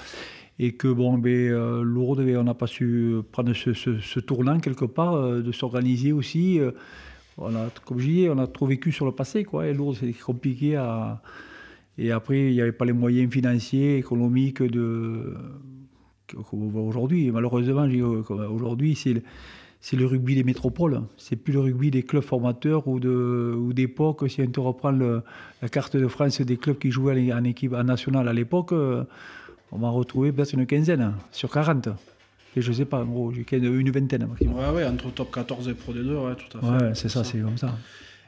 Et que, bon, ben, euh, Lourdes, ben, on n'a pas su prendre ce, tournant quelque part, de s'organiser aussi. on comme je disais, on a trop vécu sur le passé, quoi. Et Lourdes, c'est compliqué à. Et après, il n'y avait pas les moyens financiers, économiques de. voit aujourd'hui. Malheureusement, aujourd'hui, c'est c'est le rugby des métropoles. C'est plus le rugby des clubs formateurs ou, de, ou d'époque. Si on reprend la carte de France des clubs qui jouaient en équipe nationale à l'époque, euh, on va retrouver peut-être une quinzaine sur 40. Et je sais pas, en gros, j'ai une vingtaine maximum. Ouais, ouais, entre top 14 et Pro D2, ouais, tout à fait. Ouais, c'est ça, c'est comme ça.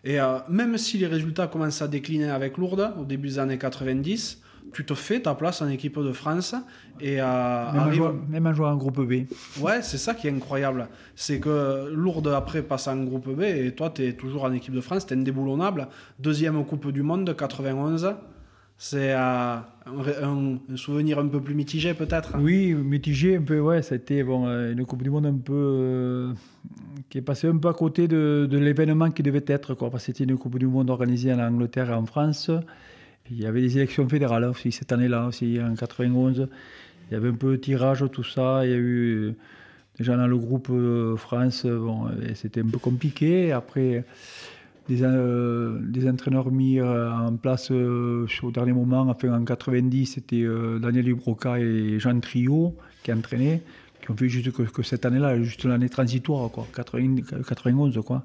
Et euh, même si les résultats commencent à décliner avec Lourdes au début des années 90, tu te fais ta place en équipe de France. Et, euh, même, en jouant en groupe B. Ouais, c'est ça qui est incroyable. C'est que Lourdes après passe en groupe B et toi, tu es toujours en équipe de France, tu es indéboulonnable. Deuxième Coupe du Monde, 91. C'est euh, un, souvenir un peu plus mitigé peut-être Oui, mitigé un peu, ouais. C'était bon, euh, une Coupe du Monde un peu. qui est passée un peu à côté de, de l'événement qui devait être. Quoi, parce que c'était une Coupe du Monde organisée en Angleterre et en France. Il y avait des élections fédérales aussi cette année-là, aussi en 91. Il y avait un peu de tirage, tout ça. Il y a eu déjà dans le groupe euh, France, bon, c'était un peu compliqué. Après, des, euh, entraîneurs mis euh, en place au dernier moment, enfin en 90, c'était Daniel Dubroca et Jean Trio qui entraînaient, qui ont fait juste que, cette année-là, juste l'année transitoire, quoi, 91, quoi.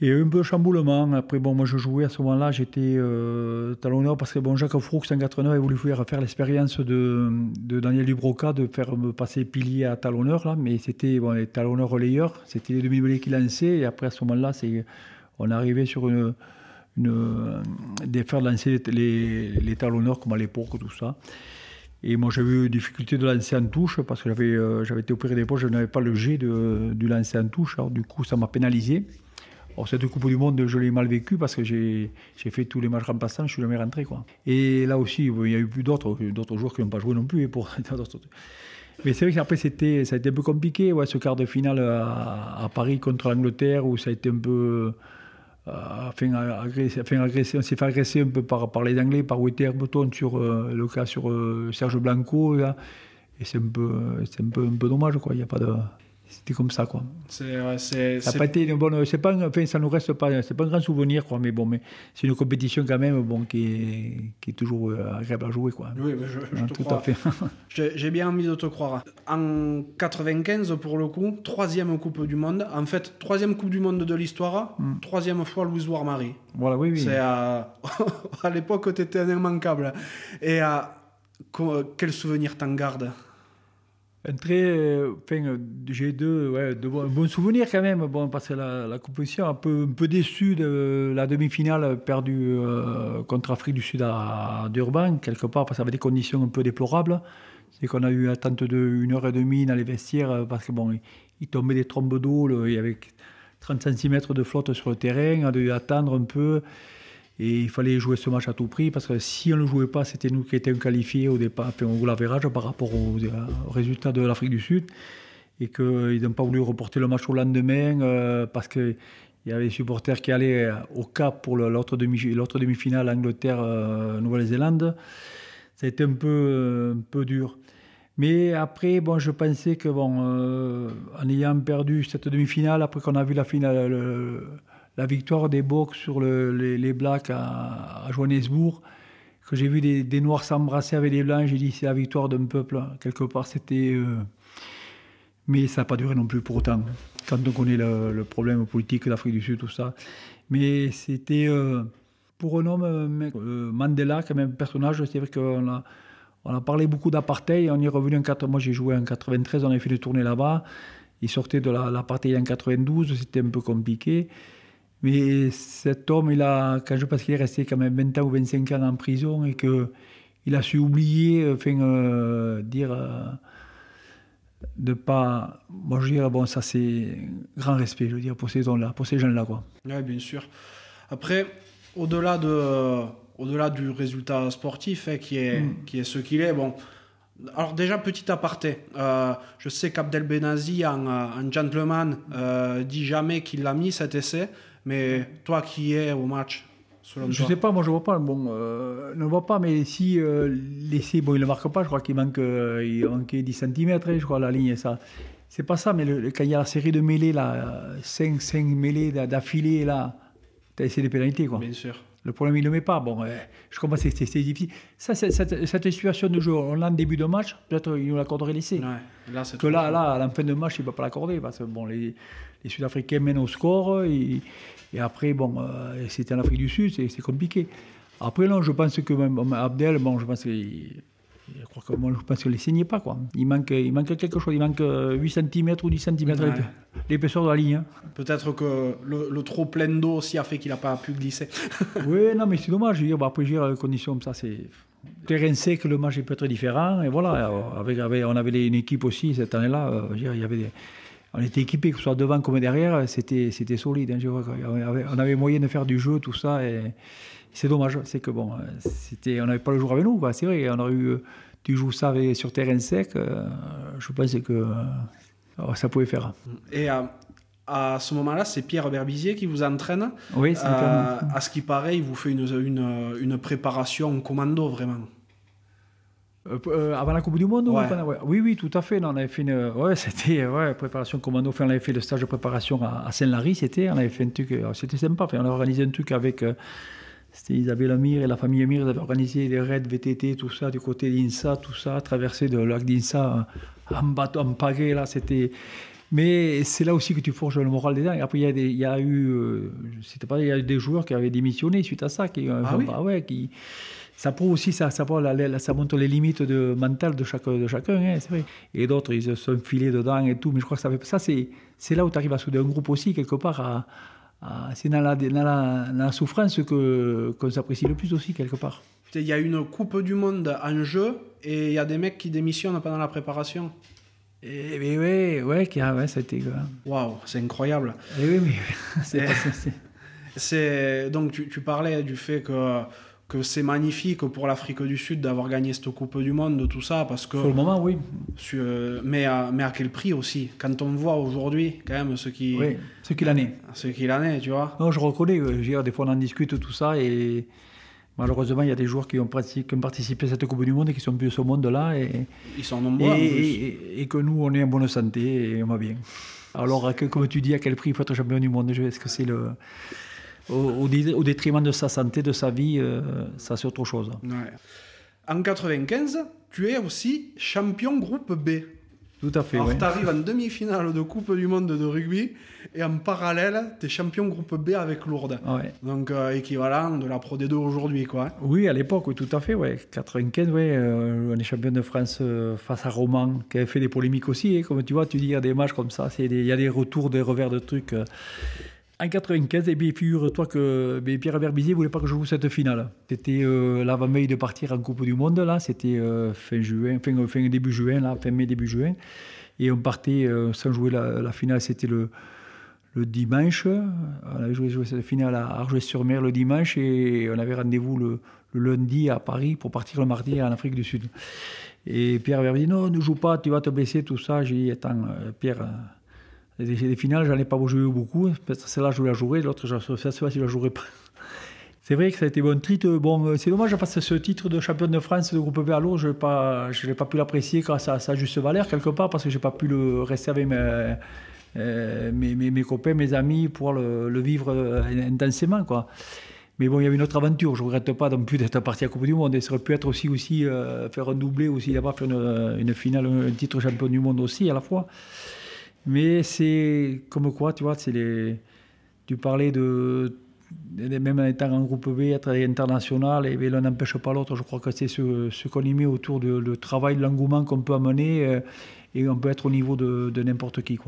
Et un peu chamboulement. Après, bon, moi je jouais à ce moment-là, j'étais euh, talonneur parce que bon, Jacques Froux, 189, a voulu faire, l'expérience de, de, Daniel Dubroca de faire me passer pilier à talonneur, là, mais c'était bon, les talonneurs relayeurs, c'était les demi-mêlées qui lançaient. Et après, à ce moment-là, on arrivait sur une, une, de faire lancer les, talonneurs comme à l'époque, tout ça. Et moi, j'avais eu difficulté de lancer en touche parce que j'avais euh, j'avais été opéré d'époque, je n'avais pas le jet de, du lancer en touche. Alors, du coup, ça m'a pénalisé. Alors, cette Coupe du Monde, je l'ai mal vécu parce que j'ai fait tous les matchs remplaçants, je suis jamais rentré. Quoi. Et là aussi, il y a eu plus d'autres, joueurs qui n'ont pas joué non plus. Mais c'est vrai qu'après, c'était, ça a été un peu compliqué, ce quart de finale à, Paris contre l'Angleterre, où ça a été un peu. Euh, enfin, agressé, on s'est fait agresser un peu par, les Anglais, par Button sur euh, le cas sur euh, Serge Blanco. Là. Et c'est un peu, dommage. Il n'y a pas de c'était comme ça quoi. C'est, ça pas été une bonne, c'est pas, enfin, ça nous reste pas, c'est pas un grand souvenir quoi, mais bon, mais c'est une compétition quand même bon qui est, qui est toujours euh, agréable à jouer quoi. Oui, je, je hein, te tout crois. à fait. J'ai bien envie de te croire. En 95 pour le coup, troisième Coupe du Monde. En fait, troisième Coupe du Monde de l'histoire, hmm. troisième fois Louise War-Marie. Voilà, oui, oui. C'est à, à l'époque, tu étais un immanquable. Et à, quel souvenir t'en gardes un très, enfin, j'ai deux, ouais, de bons, souvenirs quand même. Bon, parce que la, la compétition un peu, un peu déçu de la demi-finale perdue euh, contre Afrique du Sud à, Durban, quelque part, parce avait des conditions un peu déplorables. C'est qu'on a eu attente de une heure et demie dans les vestiaires euh, parce que bon, il, tombait des trombes d'eau, il y avait 30 cm de flotte sur le terrain, on a dû attendre un peu. Et il fallait jouer ce match à tout prix parce que si on ne le jouait pas, c'était nous qui étions qualifiés au départ, enfin, au lavérage par rapport aux, résultats de l'Afrique du Sud. Et qu'ils n'ont pas voulu reporter le match au lendemain euh, parce qu'il y avait des supporters qui allaient au Cap pour l'autre demi-finale Angleterre-Nouvelle-Zélande. Ça a été un peu, un peu dur. Mais après, bon, je pensais que, bon, euh, en ayant perdu cette demi-finale, après qu'on a vu la finale, la victoire des Box sur les, Blacks à, Johannesburg, que j'ai vu des, Noirs s'embrasser avec les Blancs, j'ai dit c'est la victoire d'un peuple. Quelque part, c'était. Euh, mais ça n'a pas duré non plus pour autant. Quand on connaît le, problème politique de l'Afrique du Sud, tout ça. Mais c'était. Euh, pour un homme, euh, Mandela, quand même, personnage, c'est vrai qu'on a, on a parlé beaucoup d'apartheid. On est revenu en 4. Moi, j'ai joué en 93, on avait fait des tournées là-bas. Il sortait de l'apartheid en 92, c'était un peu compliqué. Mais cet homme, il a, quand je pense qu'il est resté quand même 20 ans ou 25 ans en prison et qu'il a su oublier, enfin, euh, dire, euh, de pas. Moi, je dirais, bon, ça c'est grand respect, je veux dire, pour ces gens-là, pour ces gens-là, quoi. Oui, bien sûr. Après, au-delà de, au-delà du résultat sportif, hein, qui, est, mm. qui est ce qu'il est, bon. Alors déjà, petit aparté, euh, je sais qu'Abdel Benazi, un, un gentleman, dit jamais qu'il l'a mis cet essai. Mais toi qui es au match, selon je ne sais pas, moi je ne vois pas. Bon, euh, ne vois pas, mais si euh, l'essai, bon, il ne marque pas, je crois qu'il manque, euh, il manquait 10 cm, je crois, la ligne. Ça. C'est pas ça, mais le, quand il y a la série de mêlées, là, 5, 5 mêlées d'affilée, là, tu as essayé des pénalités. Quoi. Bien sûr. Le problème, il ne le met pas. Bon, je comprends, c'est difficile. Ça, cette, cette, situation de jeu, on l'a en début de match, peut-être il nous l'accorderait l'essai. Ouais, là, que là, là, à la fin de match, il ne va pas l'accorder. Parce que bon, les, les Sud-Africains mènent au score. Et, et après, bon, euh, c'était en Afrique du Sud, c'est compliqué. Après, non, je pense que même Abdel, bon, je pense que. Je crois que moi, je pense qu'il ne les saignait pas. Quoi. Il, manque, il manque quelque chose. Il manque 8 cm ou 10 cm l'épaisseur de la ligne. Hein. Peut-être que le, trop plein d'eau aussi a fait qu'il n'a pas pu glisser. oui, non, mais c'est dommage. Je bah, après, je dire, conditions comme ça, c'est. Terrain sec, le match est peut-être différent. Et voilà, avec, on avait une équipe aussi cette année-là. Euh, il y avait des on était équipés, que ce soit devant comme derrière, c'était, solide. Hein, on, avait, moyen de faire du jeu, tout ça. Et c'est dommage, c'est que bon, c'était, on n'avait pas le jour avec nous. C'est vrai, on a eu, tu joues ça sur terrain sec, euh, je pense que euh, ça pouvait faire. Et à ce moment-là, c'est Pierre Berbizier qui vous entraîne. Oui, c'est euh, À ce qui paraît, il vous fait une, une, une préparation commando vraiment. Euh, euh, avant la Coupe du Monde Oui, oui, tout à fait. on avait fait une ouais, c'était ouais, préparation commando. on avait fait le stage de préparation à, Saint-Lary, c'était. On avait fait un truc, c'était sympa. on a organisé un truc avec c'était Isabelle Amir et la famille Amir. Ils avaient organisé des raids VTT, tout ça, du côté d'Insa, tout ça, traversé de lac d'Insa en bateau, en pagaie, là, c'était. Mais c'est là aussi que tu forges le moral des gens. Et après, il y a, des, il y a eu, c'était pas, il y a eu des joueurs qui avaient démissionné suite à ça, qui, ah, oui ouais, qui, ça prouve aussi, ça, ça, ça montre les limites de, mentales de, chaque, de chacun, hein, c'est vrai. Et d'autres, ils se sont filés dedans et tout, mais je crois que ça, fait, ça c'est, c'est là où tu arrives à souder un groupe aussi, quelque part, à, c'est dans la, dans, la, souffrance que, qu'on s'apprécie le plus aussi, quelque part. Il y a une Coupe du Monde en jeu et il y a des mecs qui démissionnent pendant la préparation. Eh mais ouais, ouais, qui ouais, ça a été. Waouh, c'est incroyable. Et eh oui, mais c'est, c'est, donc tu, tu, parlais du fait que que c'est magnifique pour l'Afrique du Sud d'avoir gagné cette Coupe du Monde, tout ça, parce que... Pour le moment, oui. mais, à, mais à quel prix aussi? Quand on voit aujourd'hui, quand même, ce qui... Oui, ce qu'il en est. Ce qu'il en est, tu vois. Non, je reconnais, des fois on en discute, tout ça, et malheureusement, il y a des joueurs qui ont, participé à cette Coupe du Monde et qui sont plus ce monde-là. Et, Ils sont nombreux, et, et, que nous, on est en bonne santé et on va bien. Alors, comme tu dis, à quel prix il faut être champion du monde? Est-ce que c'est le au, détriment de sa santé, de sa vie, euh, ça c'est autre chose. En 95, tu es aussi champion groupe B. Tout à fait. Alors, tu arrives en demi-finale de Coupe du Monde de rugby et en parallèle, tu es champion groupe B avec Lourdes. Donc, euh, équivalent de la Pro D2 aujourd'hui, quoi. Oui, à l'époque, oui, tout à fait. Ouais. 95, ouais, euh, on est champion de France face à Roman, qui avait fait des polémiques aussi. Et comme tu vois, tu dis, il y a des matchs comme ça, il y a des retours, des revers de trucs. En 95, et bien, figure-toi que Pierre Berbizier ne voulait pas que je joue cette finale. C'était euh, l'avant-veille de partir en Coupe du Monde, là. C'était euh, fin juin, fin, début juin, fin mai, début juin. Et on partait euh, sans jouer la, finale, c'était le, dimanche. On avait joué, cette finale à Argelès-sur-Mer le dimanche et on avait rendez-vous le, lundi à Paris pour partir le mardi en Afrique du Sud. Et Pierre Berbizier, non, ne joue pas, tu vas te blesser, tout ça. J'ai dit, attends, Pierre les, finales, j'en ai pas joué beaucoup. Celle-là, je vais la jouer, l'autre, je ne sais pas si je la jouerai pas. C'est vrai que ça a été bon titre. Bon, euh, c'est dommage parce que ce titre de champion de France de groupe B à je n'ai pas, pas pu l'apprécier grâce à sa juste valeur quelque part parce que j'ai pas pu le rester avec mes, mes, mes, copains, mes amis, pour le, vivre intensément. Quoi. Mais bon, il y avait une autre aventure. Je ne regrette pas non plus d'être parti à Coupe du Monde. Et ça aurait pu être aussi, aussi euh, faire un doublé aussi là-bas, faire une, une, finale, un titre champion du monde aussi à la fois. Mais c'est comme quoi, tu vois. Tu parlais de. Même en étant en groupe B, être international, et, l'un n'empêche pas l'autre. Je crois que c'est ce, qu'on y met autour du travail, de l'engouement qu'on peut amener. Euh, et on peut être au niveau de, n'importe qui.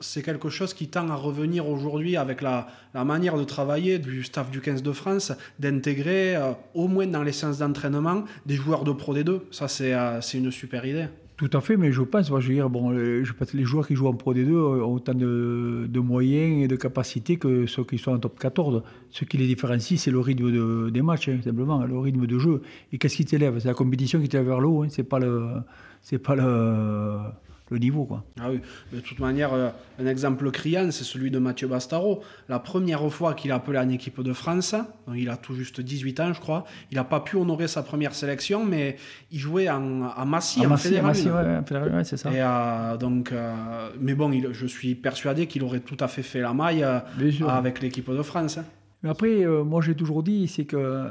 c'est quelque chose qui tend à revenir aujourd'hui avec la, manière de travailler du staff du 15 de France, d'intégrer euh, au moins dans les séances d'entraînement des joueurs de Pro D2. Ça, euh, c'est une super idée. Tout à fait, mais je pense, je veux dire, bon, les, les joueurs qui jouent en Pro D2 ont autant de, moyens et de capacités que ceux qui sont en top 14. Ce qui les différencie, c'est le rythme des matchs, hein, simplement, le rythme de jeu. Et qu'est-ce qui t'élève? C'est la compétition qui t'élève vers le haut, hein, c'est pas le. C'est pas le le niveau. Quoi. Ah oui, de toute manière, euh, un exemple criant, c'est celui de Mathieu Bastaro. La première fois qu'il a appelé en équipe de France, il a tout juste 18 ans, je crois, il n'a pas pu honorer sa première sélection, mais il jouait en, à Massy, en fédéral. ouais, c'est ça. Et, euh, donc, euh, mais bon, je suis persuadé qu'il aurait tout à fait fait la maille avec l'équipe de France. Hein. Mais après, moi j'ai toujours dit, c'est que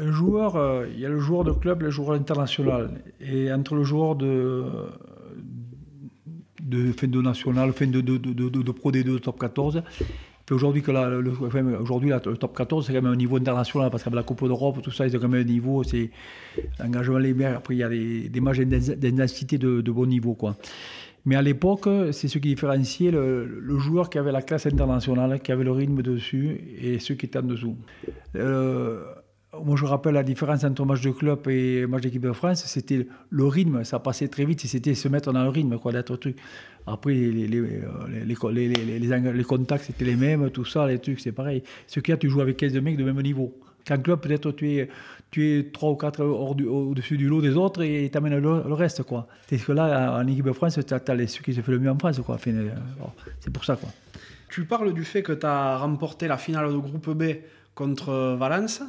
un joueur, il y a le joueur de club, le joueur international. Et entre le joueur de, de fin de national, fin de, de, de, de Pro D2, top 14. Aujourd'hui, le, top 14, c'est quand même un niveau international, parce que la Coupe d'Europe, tout ça, c'est quand même un niveau, c'est l'engagement meilleurs. Après, il y a des, des matchs d'intensité de, de, bon niveau, quoi. Mais à l'époque, c'est ce qui différenciait le, joueur qui avait la classe internationale, qui avait le rythme dessus, et ceux qui étaient en dessous. Euh, moi, je rappelle la différence entre match de club et match d'équipe de France, c'était le rythme, ça passait très vite, c'était se mettre dans le rythme, quoi, d'être truc. Après, les, contacts, c'était les mêmes, tout ça, les trucs, c'est pareil. Ce qu'il y a, tu joues avec 15 mecs de même niveau. Qu'en club, peut-être tu es, tu es 3 ou 4 au-dessus du lot des autres et tu amènes le, reste, quoi. C'est que là, en équipe de France, tu as, ceux qui se fait le mieux en France, quoi. Euh, c'est pour ça, quoi. Tu parles du fait que tu as remporté la finale de groupe B contre Valence.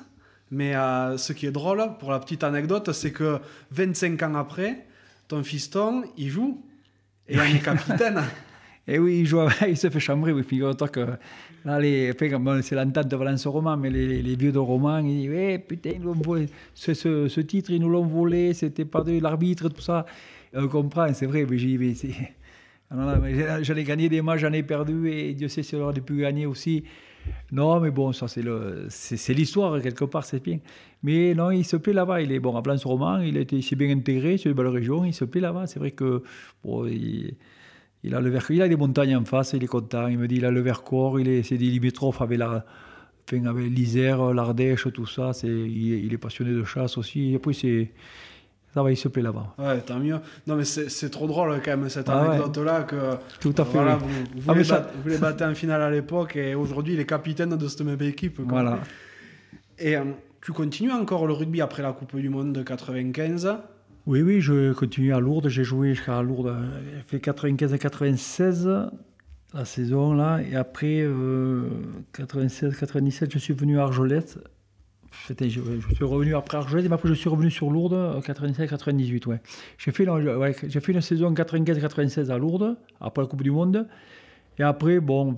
Mais euh, ce qui est drôle, pour la petite anecdote, c'est que 25 ans après, ton fiston, il joue et il est capitaine. et oui, il, joue, il se fait chambrer, oui, figure-toi que là, les, c'est l'entente de Valence Roman, mais les, les, vieux de Roman, ils disent eh, putain, ils volé. Ce, ce, ce, titre, ils nous l'ont volé, c'était pas de l'arbitre, tout ça. Et on comprend, c'est vrai, mais j'y vais. J'en ai gagné des matchs, j'en ai perdu, et Dieu sait si on aurait pu gagner aussi. Non, mais bon, ça c'est le, c'est, l'histoire quelque part, c'est bien. Mais non, il se plaît là-bas. Il est bon à plan roman, il, s'est bien intégré sur les belles régions, il se plaît là-bas. C'est vrai que bon, il, a le il a des montagnes en face, il est content. Il me dit, il a le Vercors, il est, c'est des limitrophes avec la, avec l'Isère, l'Ardèche, tout ça. C'est, il, est passionné de chasse aussi. Puis c'est ça va, il se plaît là-bas. Ouais, tant mieux. Non, mais c'est trop drôle quand même, cette ah anecdote-là. que Tout à fait. vous, vous, ah, battre, en finale à l'époque et aujourd'hui, il est capitaine de cette même équipe. Voilà. Et euh, tu continues encore le rugby après la Coupe du Monde de 95 Oui, oui, je continue à Lourdes. J'ai joué jusqu'à Lourdes. J'ai fait 95-96 la saison là. Et après, 96-97, euh, je suis venu à Je, suis revenu après Argelès et après je suis revenu sur Lourdes 97-98. Ouais. J'ai fait, j'ai fait une saison 95-96 à Lourdes, après la Coupe du Monde. Et après, bon,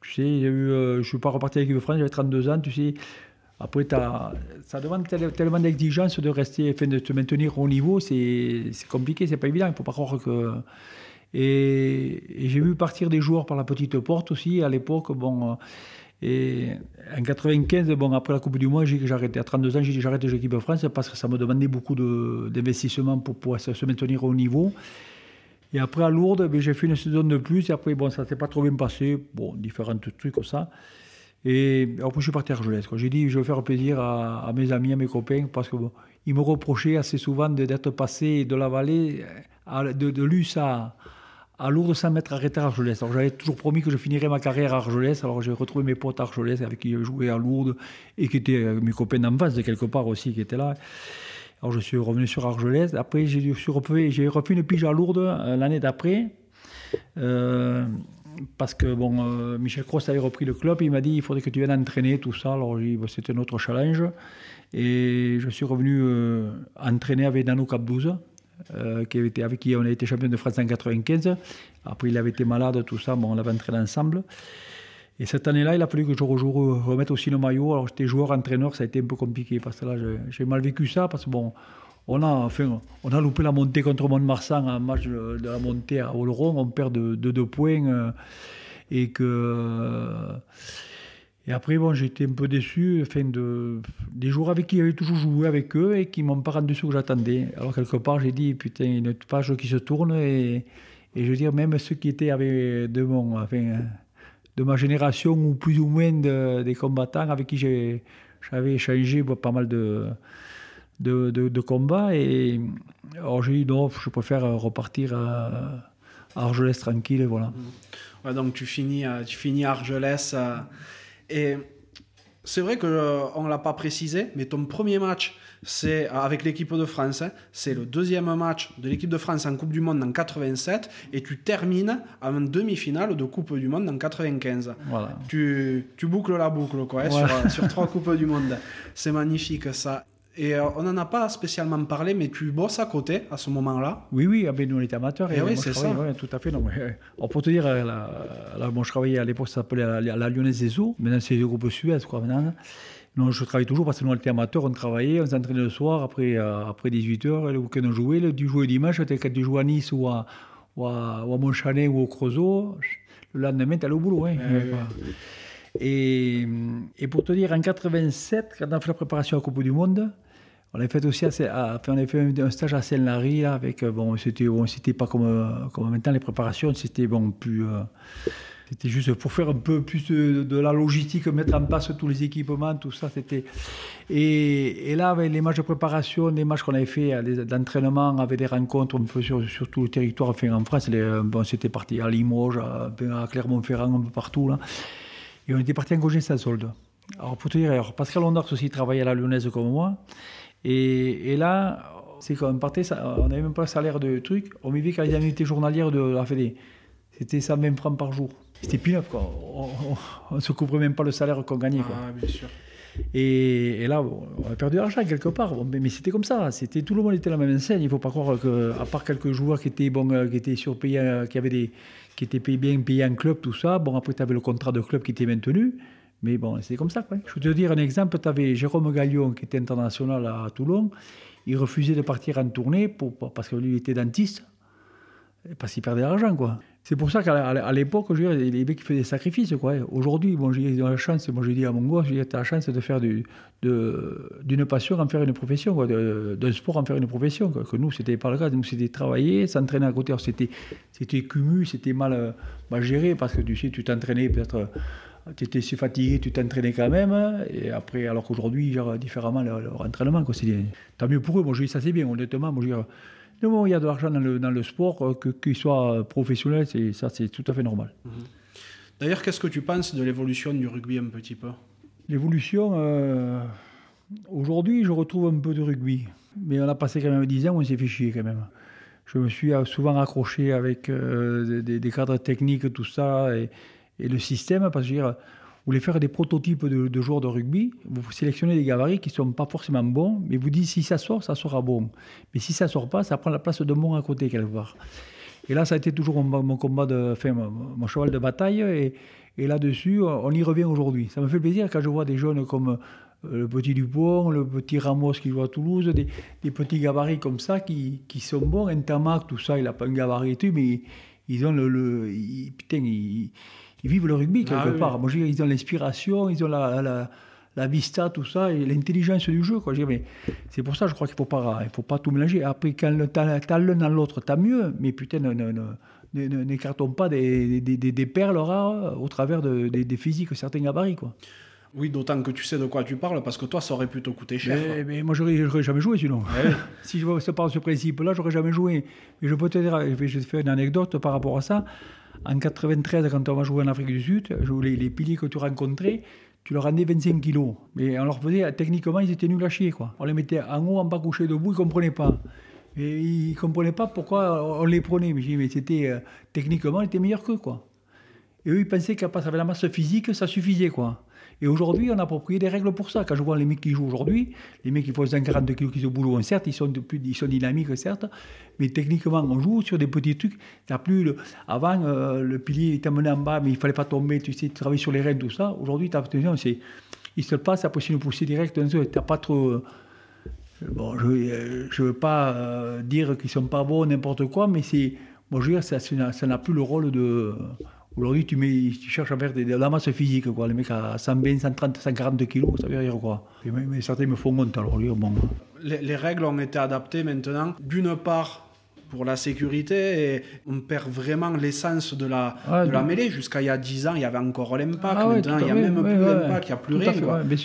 tu sais, eu, euh, je ne suis pas reparti avec l'équipe de France, j'avais 32 ans, tu sais. Après, ça demande tellement d'exigence de rester, de te maintenir au niveau, c'est compliqué, c'est pas évident. Il ne faut pas croire que. Et, et j'ai vu partir des joueurs par la petite porte aussi. À l'époque, bon. Et en 95, bon, après la Coupe du Monde, j'ai arrêté. À 32 ans, j'ai dit j'arrête l'équipe de France parce que ça me demandait beaucoup d'investissement pour pouvoir se maintenir au niveau. Et après, à Lourdes, ben, j'ai fait une saison de plus. Et après, bon, ça ne s'est pas trop bien passé. Bon, différents trucs comme ça. Et après, je suis parti à Argelès. J'ai dit, je vais faire plaisir à, mes amis, à mes copains, parce qu'ils bon, me reprochaient assez souvent d'être passé de la vallée, de, de Luce à, à Lourdes sans m'être arrêté à Argelès. Alors j'avais toujours promis que je finirais ma carrière à Argelès. Alors j'ai retrouvé mes potes à Argelès avec qui je jouais à Lourdes et qui étaient euh, mes copains d'enfance de quelque part aussi qui étaient là. Alors je suis revenu sur Argelès. Après j'ai refait, une pige à Lourdes euh, l'année d'après. Euh, parce que bon, Michel Cross avait repris le club, il m'a dit il faudrait que tu viennes entraîner tout ça. Alors j'ai dit bah, c'était notre challenge. Et je suis revenu entraîner avec Dano Cap 12 qui avec qui on a été champion de France en 95. Après, il avait été malade, tout ça. Bon, on l'avait entraîné ensemble. Et cette année-là, il a fallu que je remette aussi le maillot. Alors, j'étais joueur-entraîneur, ça a été un peu compliqué parce que là, j'ai mal vécu ça parce que bon, on a, enfin, on a loupé la montée contre Mont-de-Marsan en match de, la montée à Oloron. On perd de, deux points. et que. Et après, bon, j'étais un peu déçu enfin, de, des joueurs avec qui j'avais toujours joué avec eux et qui m'ont pas rendu ce que j'attendais. Alors, quelque part, j'ai dit, putain, une page qui se tourne et, et je veux dire, même ceux qui étaient avec de, mon, de ma génération ou plus ou moins des combattants avec qui j'avais échangé pas mal de, de, combats. Et alors, j'ai dit, non, je préfère repartir à, Argelès tranquille, voilà. Donc, tu finis, tu finis à Argelès. Et c'est vrai qu'on euh, ne l'a pas précisé, mais ton premier match, c'est avec l'équipe de France. Hein, c'est le deuxième match de l'équipe de France en Coupe du Monde en 87 et tu termines en demi-finale de Coupe du Monde en 95. Voilà. Tu, tu boucles la boucle quoi, hein, sur, sur trois Coupes du Monde. C'est magnifique ça. Et euh, on n'en a pas spécialement parlé, mais tu bosses à côté à ce moment-là. Oui, oui, ben, nous on était amateurs. Et, oui, c'est ça. tout à fait. Non, mais, euh, pour te dire, euh, là, bon, je travaillais à l'époque, ça s'appelait la, la, Lyonnaise des Eaux. Maintenant, c'est le groupe Suez, quoi, maintenant. Non, je travaille toujours parce que nous, on était amateurs, on travaillait, on s'entraînait le soir, après, après 18h, le week-end, on jouait. Le, du jouer dimanche, quand tu jouais à Nice ou à, ou à, ou Montchanet ou au Creusot, le lendemain, tu allais au boulot. Hein, et, et, pour te dire, en 87, quand on a fait la préparation à la Coupe du Monde, on a fait aussi on a fait un, stage à Seine-Larry, avec, euh, bon, c'était, bon, c'était pas comme, euh, comme maintenant les préparations, c'était bon, plus, euh, c'était juste pour faire un peu plus de, la logistique, mettre en place tous les équipements, tout ça, c'était, et, là, avec les matchs de préparation, les matchs qu'on avait fait, d'entraînement, avec des rencontres sur, tout le territoire, en France, les, bon, c'était parti à Limoges, à, Clermont-Ferrand, un peu partout, là, et on était parti en congé sans solde. Alors, pour te dire, Pascal Ondars aussi travaillait à la Lyonnaise comme moi, et, là, c'est quand on partait, on n'avait même pas le salaire de truc. On vivait quand les annuités journalières de la Fédé. C'était 120 francs par jour. C'était pile quoi. On ne se couvrait même pas le salaire qu'on gagnait. Quoi. Ah, bien sûr. Et, là, on a perdu l'argent quelque part. mais, c'était comme ça. C'était tout le monde était la même scène. Il ne faut pas croire que, à part quelques joueurs qui étaient bon, euh, qui étaient surpayés, euh, qui avaient des, qui étaient payés, bien payés en club, tout ça. Bon, après, tu avais le contrat de club qui était maintenu. Mais bon, c'est comme ça. Quoi. Je vais te dire un exemple. Tu avais Jérôme Gallion, qui était international à Toulon. Il refusait de partir en tournée pour, parce que lui était dentiste, parce qu'il perdait de l'argent. Quoi. C'est pour ça qu'à l'époque, les mecs faisaient des sacrifices. Quoi. Aujourd'hui, bon, j'ai la chance, moi je dis à mon tu as la chance de faire d'une de, passion en faire une profession, d'un sport en faire une profession. Quoi. Que nous, c'était pas le cas. Nous, c'était travailler, s'entraîner à côté. C'était cumul, c'était mal, mal géré parce que tu sais, tu t'entraînais peut-être tu étais si fatigué, tu t'entraînais quand même. Et après, alors qu'aujourd'hui, ils gèrent différemment leur, entraînement. Tant mieux pour eux. Moi, je dis ça, c'est bien, honnêtement. Moi, je dis, il y a de l'argent dans le, dans le sport, euh, qu'il soit professionnel, ça, c'est tout à fait normal. Mhm. D'ailleurs, qu'est-ce que tu penses de l'évolution du rugby un petit peu? L'évolution, euh, aujourd'hui, je retrouve un peu de rugby. Mais on a passé quand même 10 ans, on s'est fait chier quand même. Je me suis souvent accroché avec euh, des, des, cadres techniques, tout ça. Et, et le système, parce que vous voulez faire des prototypes de, joueurs de rugby, vous sélectionnez des gabarits qui ne sont pas forcément bons, mais vous dites si ça sort, ça sera bon. Mais si ça ne sort pas, ça prend la place de bon à côté quelque part. Et là, ça a été toujours mon, combat, de, enfin, mon, cheval de bataille. Et, là-dessus, on y revient aujourd'hui. Ça me fait plaisir quand je vois des jeunes comme euh, le petit Dupont, le petit Ramos qui joue à Toulouse, des, petits gabarits comme ça qui, sont bons. Un Tamac, tout ça, il n'a pas un gabarit mais ils ont le putain, ils, ils vivent le rugby quelque ah part. Moi, ils ont l'inspiration, ils ont la, la, vista, tout ça, et l'intelligence du jeu. Quoi. Mais c'est pour ça, je crois qu'il ne faut, pas, il faut pas tout mélanger. Après, quand tu as, l'un dans l'autre, tu as mieux, mais putain, n'écartons pas des, des, des, perles rares au travers de, des, physiques, certains gabarits. Quoi. Oui, d'autant que tu sais de quoi tu parles, parce que toi, ça aurait plutôt coûté cher. Mais, mais moi, j'aurais jamais joué sinon. Eh si je parle de ce principe-là, j'aurais jamais joué. Mais je peux te dire, je vais te faire une anecdote par rapport à ça. En 93, quand on va jouer en Afrique du Sud, les, les piliers que tu rencontrais, tu leur rendais 25 kilos. Mais on leur faisait, techniquement, ils étaient nuls à chier. Quoi. On les mettait en haut, en bas, couchés debout, ils ne comprenaient pas. Et ils ne comprenaient pas pourquoi on les prenait. Mais, c'était, euh, techniquement, ils étaient meilleurs qu'eux. Quoi. Et eux, ils pensaient qu'à passer avec la masse physique, ça suffisait. Quoi. Et aujourd'hui, on a approprié des règles pour ça. Quand je vois les mecs qui jouent aujourd'hui, les mecs qui font 140 kg au boulot, certes, ils sont, plus, ils sont dynamiques, certes, mais techniquement, on joue sur des petits trucs. Plus avant, euh, le pilier était amené en bas, mais il fallait pas tomber, tu sais, tu travailles sur les rênes, tout ça. Aujourd'hui, tu as c'est, il se passe, après, c'est une poussée directe, tu n'as pas trop. Euh, bon, je ne veux pas euh, dire qu'ils sont pas bons, n'importe quoi, mais c'est. Bon, je veux dire, ça n'a plus le rôle de. Aujourd'hui, tu, mets, tu cherches à faire de, la masse physique, quoi. Les mecs à 120, 130, 140 kilos, ça veut dire quoi? mais, certains me font honte, alors bon. Les, règles ont été adaptées maintenant, d'une part pour la sécurité, et on perd vraiment l'essence de la, de la mêlée. Jusqu'à il y a 10 ans, il y avait encore l'impact. Ah maintenant, il n'y a même plus l'impact, il n'y a plus rien.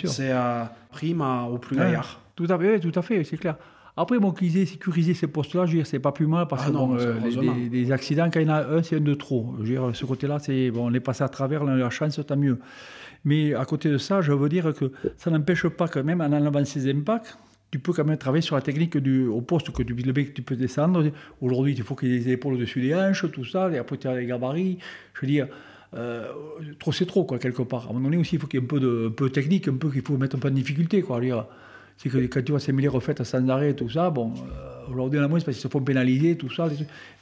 C'est euh, prime au plus gaillard. Tout à fait, tout à fait, c'est clair. Après, bon, qu'ils aient sécurisé ces postes-là, je veux dire, c'est pas plus mal parce ah que bon, euh, des, accidents, quand il y en a un, c'est un de trop. Je veux dire, ce côté-là, c'est bon, on est passé à travers, on a eu la chance, tant mieux. Mais à côté de ça, je veux dire que ça n'empêche pas que même en enlevant ces impacts, tu peux quand même travailler sur la technique du, au poste que tu, le mec, tu peux descendre. Aujourd'hui, il faut qu'il y ait des épaules au-dessus des hanches, tout ça, et après tu as les gabarits. Je veux dire, euh, trop c'est trop, quoi, quelque part. À un moment donné aussi, il faut qu'il y ait un peu de un peu technique, un peu qu'il faut mettre un peu de difficulté, quoi. Dire, c'est que quand tu vois ces mêlées refaites sans arrêt, tout ça, bon, euh, aujourd'hui on a moins parce qu'ils se font pénaliser, tout ça.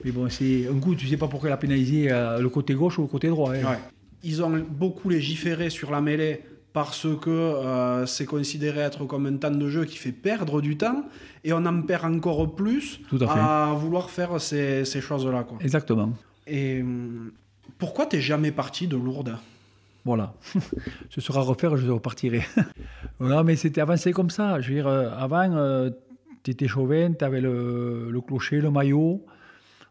Mais bon, c'est un coup, tu sais pas pourquoi il a pénalisé euh, le côté gauche ou le côté droit. Hein. Ils ont beaucoup légiféré sur la mêlée parce que euh, c'est considéré être comme un temps de jeu qui fait perdre du temps, et on en perd encore plus à, vouloir faire ces, ces choses-là. Exactement. Et hum, pourquoi t'es jamais parti de Lourdes? Voilà. Ce sera refaire, je repartirai. non, mais c'était avancé comme ça. Je veux dire, euh, avant, euh, tu étais chauvin, tu avais le, clocher, le maillot.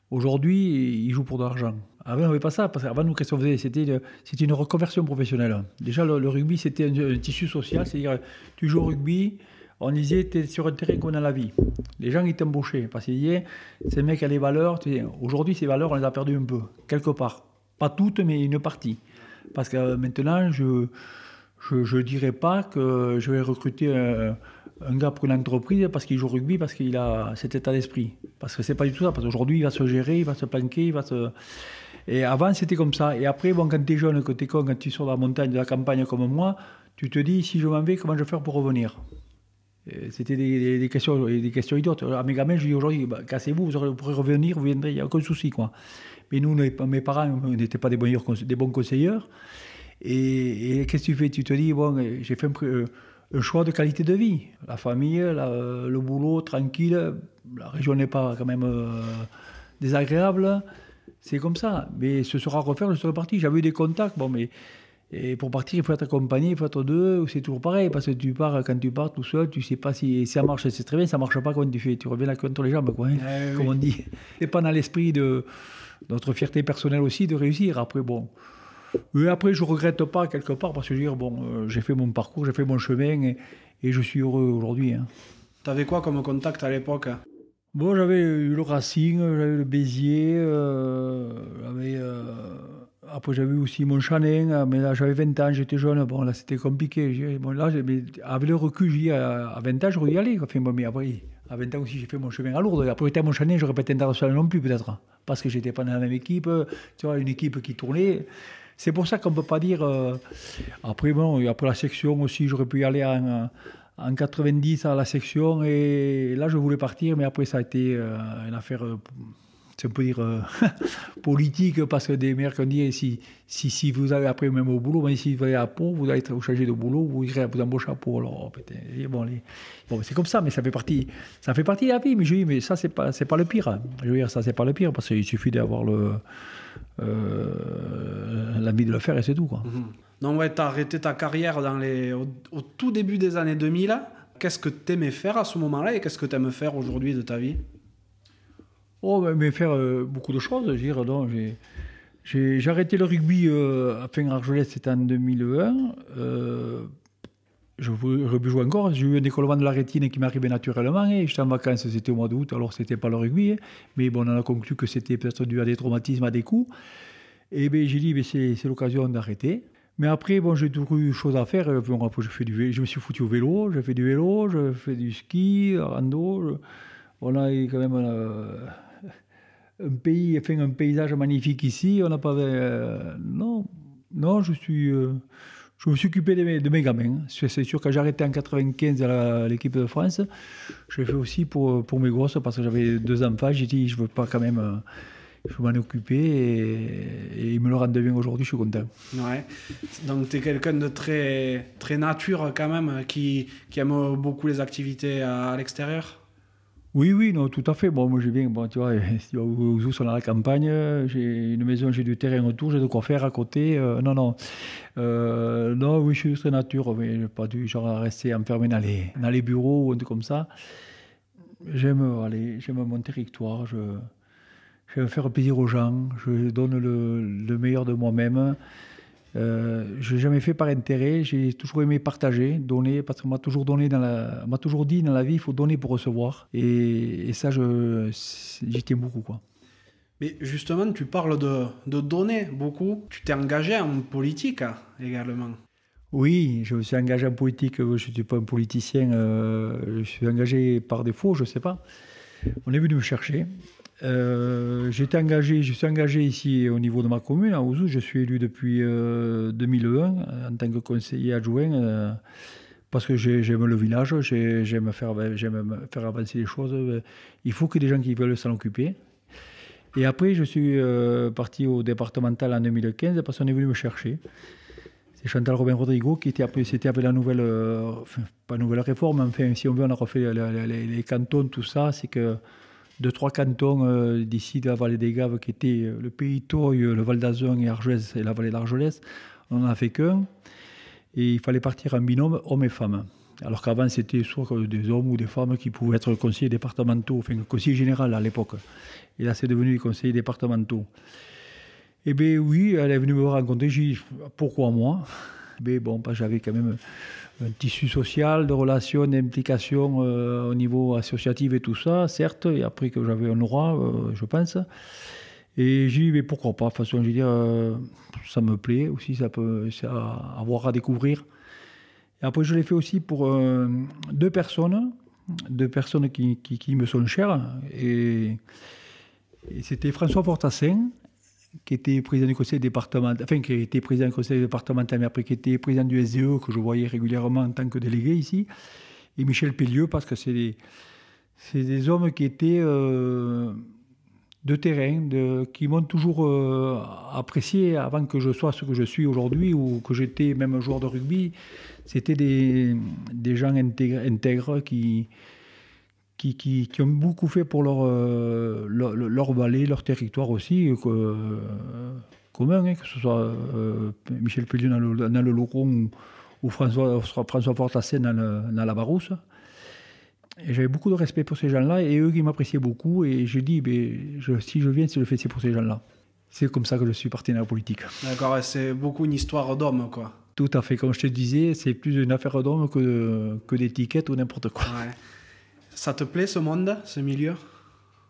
Aujourd'hui, ils jouent pour de l'argent. Avant, on n'avait pas ça, parce qu'avant, nous, qu'est-ce qu'on faisait? C'était une reconversion professionnelle. Déjà, le, rugby, c'était un, tissu social, c'est-à-dire, tu joues au rugby, on disait, tu es sur un terrain qu'on a la vie. Les gens, ils t'embauchaient, parce qu'ils disaient, ces mecs a des valeurs. Aujourd'hui, ces valeurs, on les a perdues un peu, quelque part. Pas toutes, mais une partie. Parce que maintenant, je ne dirais pas que je vais recruter un, gars pour une entreprise parce qu'il joue au rugby, parce qu'il a cet état d'esprit. Parce que c'est pas du tout ça. Parce qu'aujourd'hui, il va se gérer, il va se planquer, il va se... Et avant, c'était comme ça. Et après, quand tu es jeune, quand tu es con, quand tu sors de la montagne, de la campagne comme moi, tu te dis, si je m'en vais, comment je vais faire pour revenir? C'était des, questions, des questions idiotes. À mes gamins, je dis aujourd'hui, bah, cassez-vous, vous, pourrez revenir, vous viendrez, il n'y a aucun souci. Quoi. Mais nous, mes parents n'étaient pas des bons, des bons conseillers. Et, qu'est-ce que tu fais? Tu te dis, bon, j'ai fait un, choix de qualité de vie. La famille, le boulot, tranquille. La région n'est pas quand même euh, désagréable. C'est comme ça. Mais ce sera à refaire, je serai parti. J'avais eu des contacts, bon, mais et pour partir, il faut être accompagné, il faut être deux, c'est toujours pareil, parce que tu pars, quand tu pars tout seul, tu sais pas si, ça marche, c'est très bien, ça marche pas, quand tu fais? Tu reviens là contre les jambes, quoi, hein, eh comme on dit. C'est pas dans l'esprit de notre fierté personnelle aussi de réussir. Après, bon. Mais après, je regrette pas quelque part, parce que je veux dire, bon, euh, j'ai fait mon parcours, j'ai fait mon chemin, et, je suis heureux aujourd'hui. Hein. Tu avais quoi comme contact à l'époque? Bon, j'avais eu le Racing, j'avais le Béziers, euh, j'avais. Euh, après, j'avais aussi mon Chanin, mais là, j'avais 20 ans, j'étais jeune. Bon, là, c'était compliqué. Bon, là, avec le recul, j'y à 20 ans, j'aurais y aller. Enfin, bon, mais après, à 20 ans aussi, j'ai fait mon chemin à Lourdes. Après, j'étais à mon Chanin, j'aurais pas été international non plus, peut-être. Parce que j'étais pas dans la même équipe. Tu vois, une équipe qui tournait. C'est pour ça qu'on ne peut pas dire. Euh, après, bon, après la section aussi, j'aurais pu y aller en, en 90 à la section. Et là, je voulais partir, mais après, ça a été euh, une affaire on peut dire, euh, politique, parce que des maires qui ont dit si, si, si vous allez après même au boulot, mais si vous allez à Pau, vous allez être chargé de boulot, vous irez vous embaucher à Pau. Alors, bon, bon c'est comme ça, mais ça fait partie, ça fait partie de la vie. Mais je dis, mais ça, c'est pas, c'est pas le pire. Hein. Je veux dire, ça, c'est pas le pire, parce qu'il suffit d'avoir le, euh, l'envie de le faire et c'est tout. Quoi. Mm-hmm. Donc, ouais, tu as arrêté ta carrière dans les, au, au tout début des années 2000. Qu'est-ce que tu aimais faire à ce moment-là et qu'est-ce que tu aimes faire aujourd'hui de ta vie? Oh, mais faire euh, beaucoup de choses. Dire, j'ai, arrêté le rugby euh, à fin Argelès, c'était en 2001. Euh, je voulais jouer encore. J'ai eu un décollement de la rétine qui m'arrivait naturellement. Et j'étais en vacances, c'était au mois d'août, alors c'était pas le rugby. Hein. mais bon, on a conclu que c'était peut-être dû à des traumatismes, à des coups. Et ben, j'ai dit, ben, c'est, l'occasion d'arrêter. Mais après, bon, j'ai toujours eu choses à faire. je, fais du, je me suis foutu au vélo, j'ai fait du vélo, je fais du ski, rando. on a quand même un pays, un paysage magnifique ici. On n'a pas. Euh, non, non, je suis, euh, je me suis occupé de mes, gamins. C'est sûr que j'ai arrêté en 95 à l'équipe de France. Je l'ai fait aussi pour, pour mes gosses parce que j'avais deux enfants. J'ai dit, je veux pas quand même. Euh, je m'en occuper et, ils me le rendent bien aujourd'hui, je suis content. Ouais. Donc tu es quelqu'un de très, très nature quand même, qui, qui aime beaucoup les activités à l'extérieur? Oui, oui, non, tout à fait. Bon, moi, je viens, bon, tu vois, où sont à la campagne, j'ai une maison, j'ai du terrain autour, j'ai de quoi faire à côté. Euh, non, non. Euh, non, oui, je suis très nature, mais pas du genre à rester enfermé dans les, dans les bureaux ou un truc comme ça. J'aime aller, j'aime mon territoire, je, j'aime faire plaisir aux gens, je donne le meilleur de moi-même. Euh, je n'ai jamais fait par intérêt, j'ai toujours aimé partager, donner, parce qu'on m'a toujours, donné dans la, m'a toujours dit dans la vie, il faut donner pour recevoir. Et, ça, je, j'y tiens beaucoup. Quoi. Mais justement, tu parles de, de donner beaucoup. Tu t'es engagé en politique hein, également. Oui, je me suis engagé en politique. Je ne suis pas un politicien. Euh, je suis engagé par défaut, je ne sais pas. On est venu me chercher. Euh, j'étais engagé, je suis engagé ici au niveau de ma commune, à Ouzou. Je suis élu depuis 2001 euh, en tant que conseiller adjoint euh, parce que j'aime le village, j'aime faire, faire avancer les choses. Il faut que des gens qui veulent s'en occuper. Et après, je suis parti au départemental en 2015 parce qu'on est venu me chercher. C'est Chantal Robin Rodrigo qui était après, c'était avec la nouvelle, enfin, pas nouvelle réforme, enfin, si on veut, on a refait les, les cantons, tout ça. C'est que de trois cantons euh, d'ici de la vallée des Gaves, qui étaient euh, le Pays Toy, le Val d'Azun et Argelès et la vallée d'Argelès. On n'en a fait qu'un. Et il fallait partir en binôme, hommes et femmes. Alors qu'avant, c'était soit des hommes ou des femmes qui pouvaient être conseillers départementaux, enfin, conseiller général à l'époque. Et là, c'est devenu conseillers départementaux. Eh bien, oui, elle est venue me rencontrer. J'ai dit, pourquoi moi? Mais bon, j'avais quand même un tissu social, de relations, d'implication euh, au niveau associatif et tout ça, certes, et après que j'avais un droit, euh, je pense. Et j'ai dit, mais pourquoi pas De toute façon, je dire, euh, ça me plaît aussi, ça peut avoir à découvrir. Et après, je l'ai fait aussi pour deux personnes, deux personnes qui, me sont chères. Et c'était François Fortassin qui était président du conseil départemental, enfin qui était président du conseil départemental, mais après qui était président du SDE, que je voyais régulièrement en tant que délégué ici, et Michel Pellieux, parce que c'est des, des hommes qui étaient euh, de terrain, qui m'ont toujours euh, apprécié avant que je sois ce que je suis aujourd'hui, ou que j'étais même joueur de rugby. C'était des, des gens intègres qui qui, qui, qui, ont beaucoup fait pour leur, euh, leur, leur, vallée, leur territoire aussi, que, euh, commun, hein, que ce soit euh, Michel Pellion dans le, dans le Locron ou, François, François Fortassin dans, dans, la Barousse. Et j'avais beaucoup de respect pour ces gens-là et eux qui m'appréciaient beaucoup. Et j'ai dit, ben, je, si je viens, c'est le fait, c'est pour ces gens-là. C'est comme ça que je suis parti dans la politique. D'accord, c'est beaucoup une histoire d'homme, quoi. Tout à fait. Comme je te disais, c'est plus une affaire d'homme que, que d'étiquette ou n'importe quoi. Ouais. Ça te plaît ce monde, ce milieu?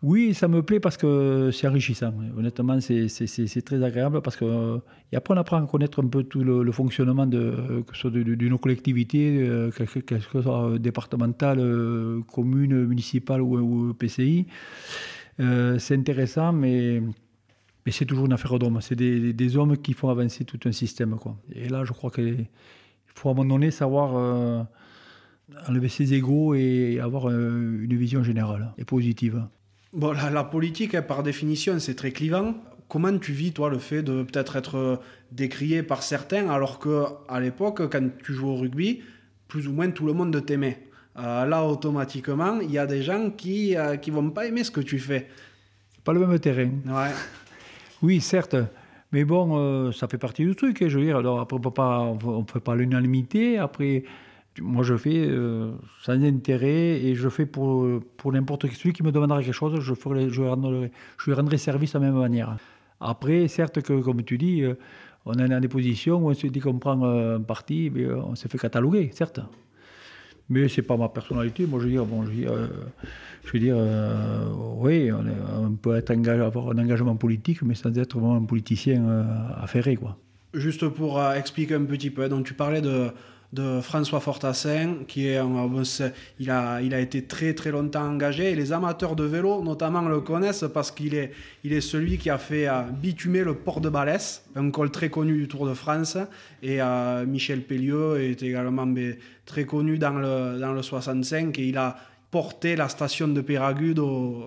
Oui, ça me plaît parce que c'est enrichissant. Honnêtement, c'est très agréable parce que après on apprend à connaître un peu tout le, fonctionnement de soit euh, que, ce soit départementale, euh, commune, municipale ou, PCI. Euh, c'est intéressant, mais, c'est toujours une affaire d'hommes. C'est des, hommes qui font avancer tout un système. Et là, je crois qu'il faut à un moment donné savoir enlever ses égaux et avoir euh, une vision générale et positive. Bon, la, politique, par définition, c'est très clivant. Comment tu vis, toi, le fait de peut-être être euh, décrié par certains, alors que à l'époque, quand tu joues au rugby, plus ou moins tout le monde t'aimait euh, Là, automatiquement, il y a des gens qui ne vont pas aimer ce que tu fais. Pas le même terrain. Ouais. oui, certes. Mais bon, ça fait partie du truc. Hein, je veux dire, alors après, on ne fait pas l'unanimité. Après, moi, je fais euh, sans intérêt et je fais pour, pour n'importe qui. Celui qui me demandera quelque chose, je, ferai, je, rendrai, je lui rendrai service de la même manière. Après, certes que, comme tu dis, euh, on est dans des positions où on se dit qu'on prend euh, un parti, mais on se fait cataloguer, certes. Mais ce n'est pas ma personnalité. Moi, je veux dire, bon, je veux je veux dire oui, on, peut être avoir un engagement politique, mais sans être vraiment un politicien affairé. Quoi. Juste pour expliquer un petit peu, donc tu parlais de de François Fortassin, qui est, il, a, il a été très très longtemps engagé. Et les amateurs de vélo, notamment, le connaissent parce qu'il est, il est celui qui a fait bitumer le port de Balès, un col très connu du Tour de France. Et Michel Pellieu est également très connu dans le, dans le 65 et il a porté la station de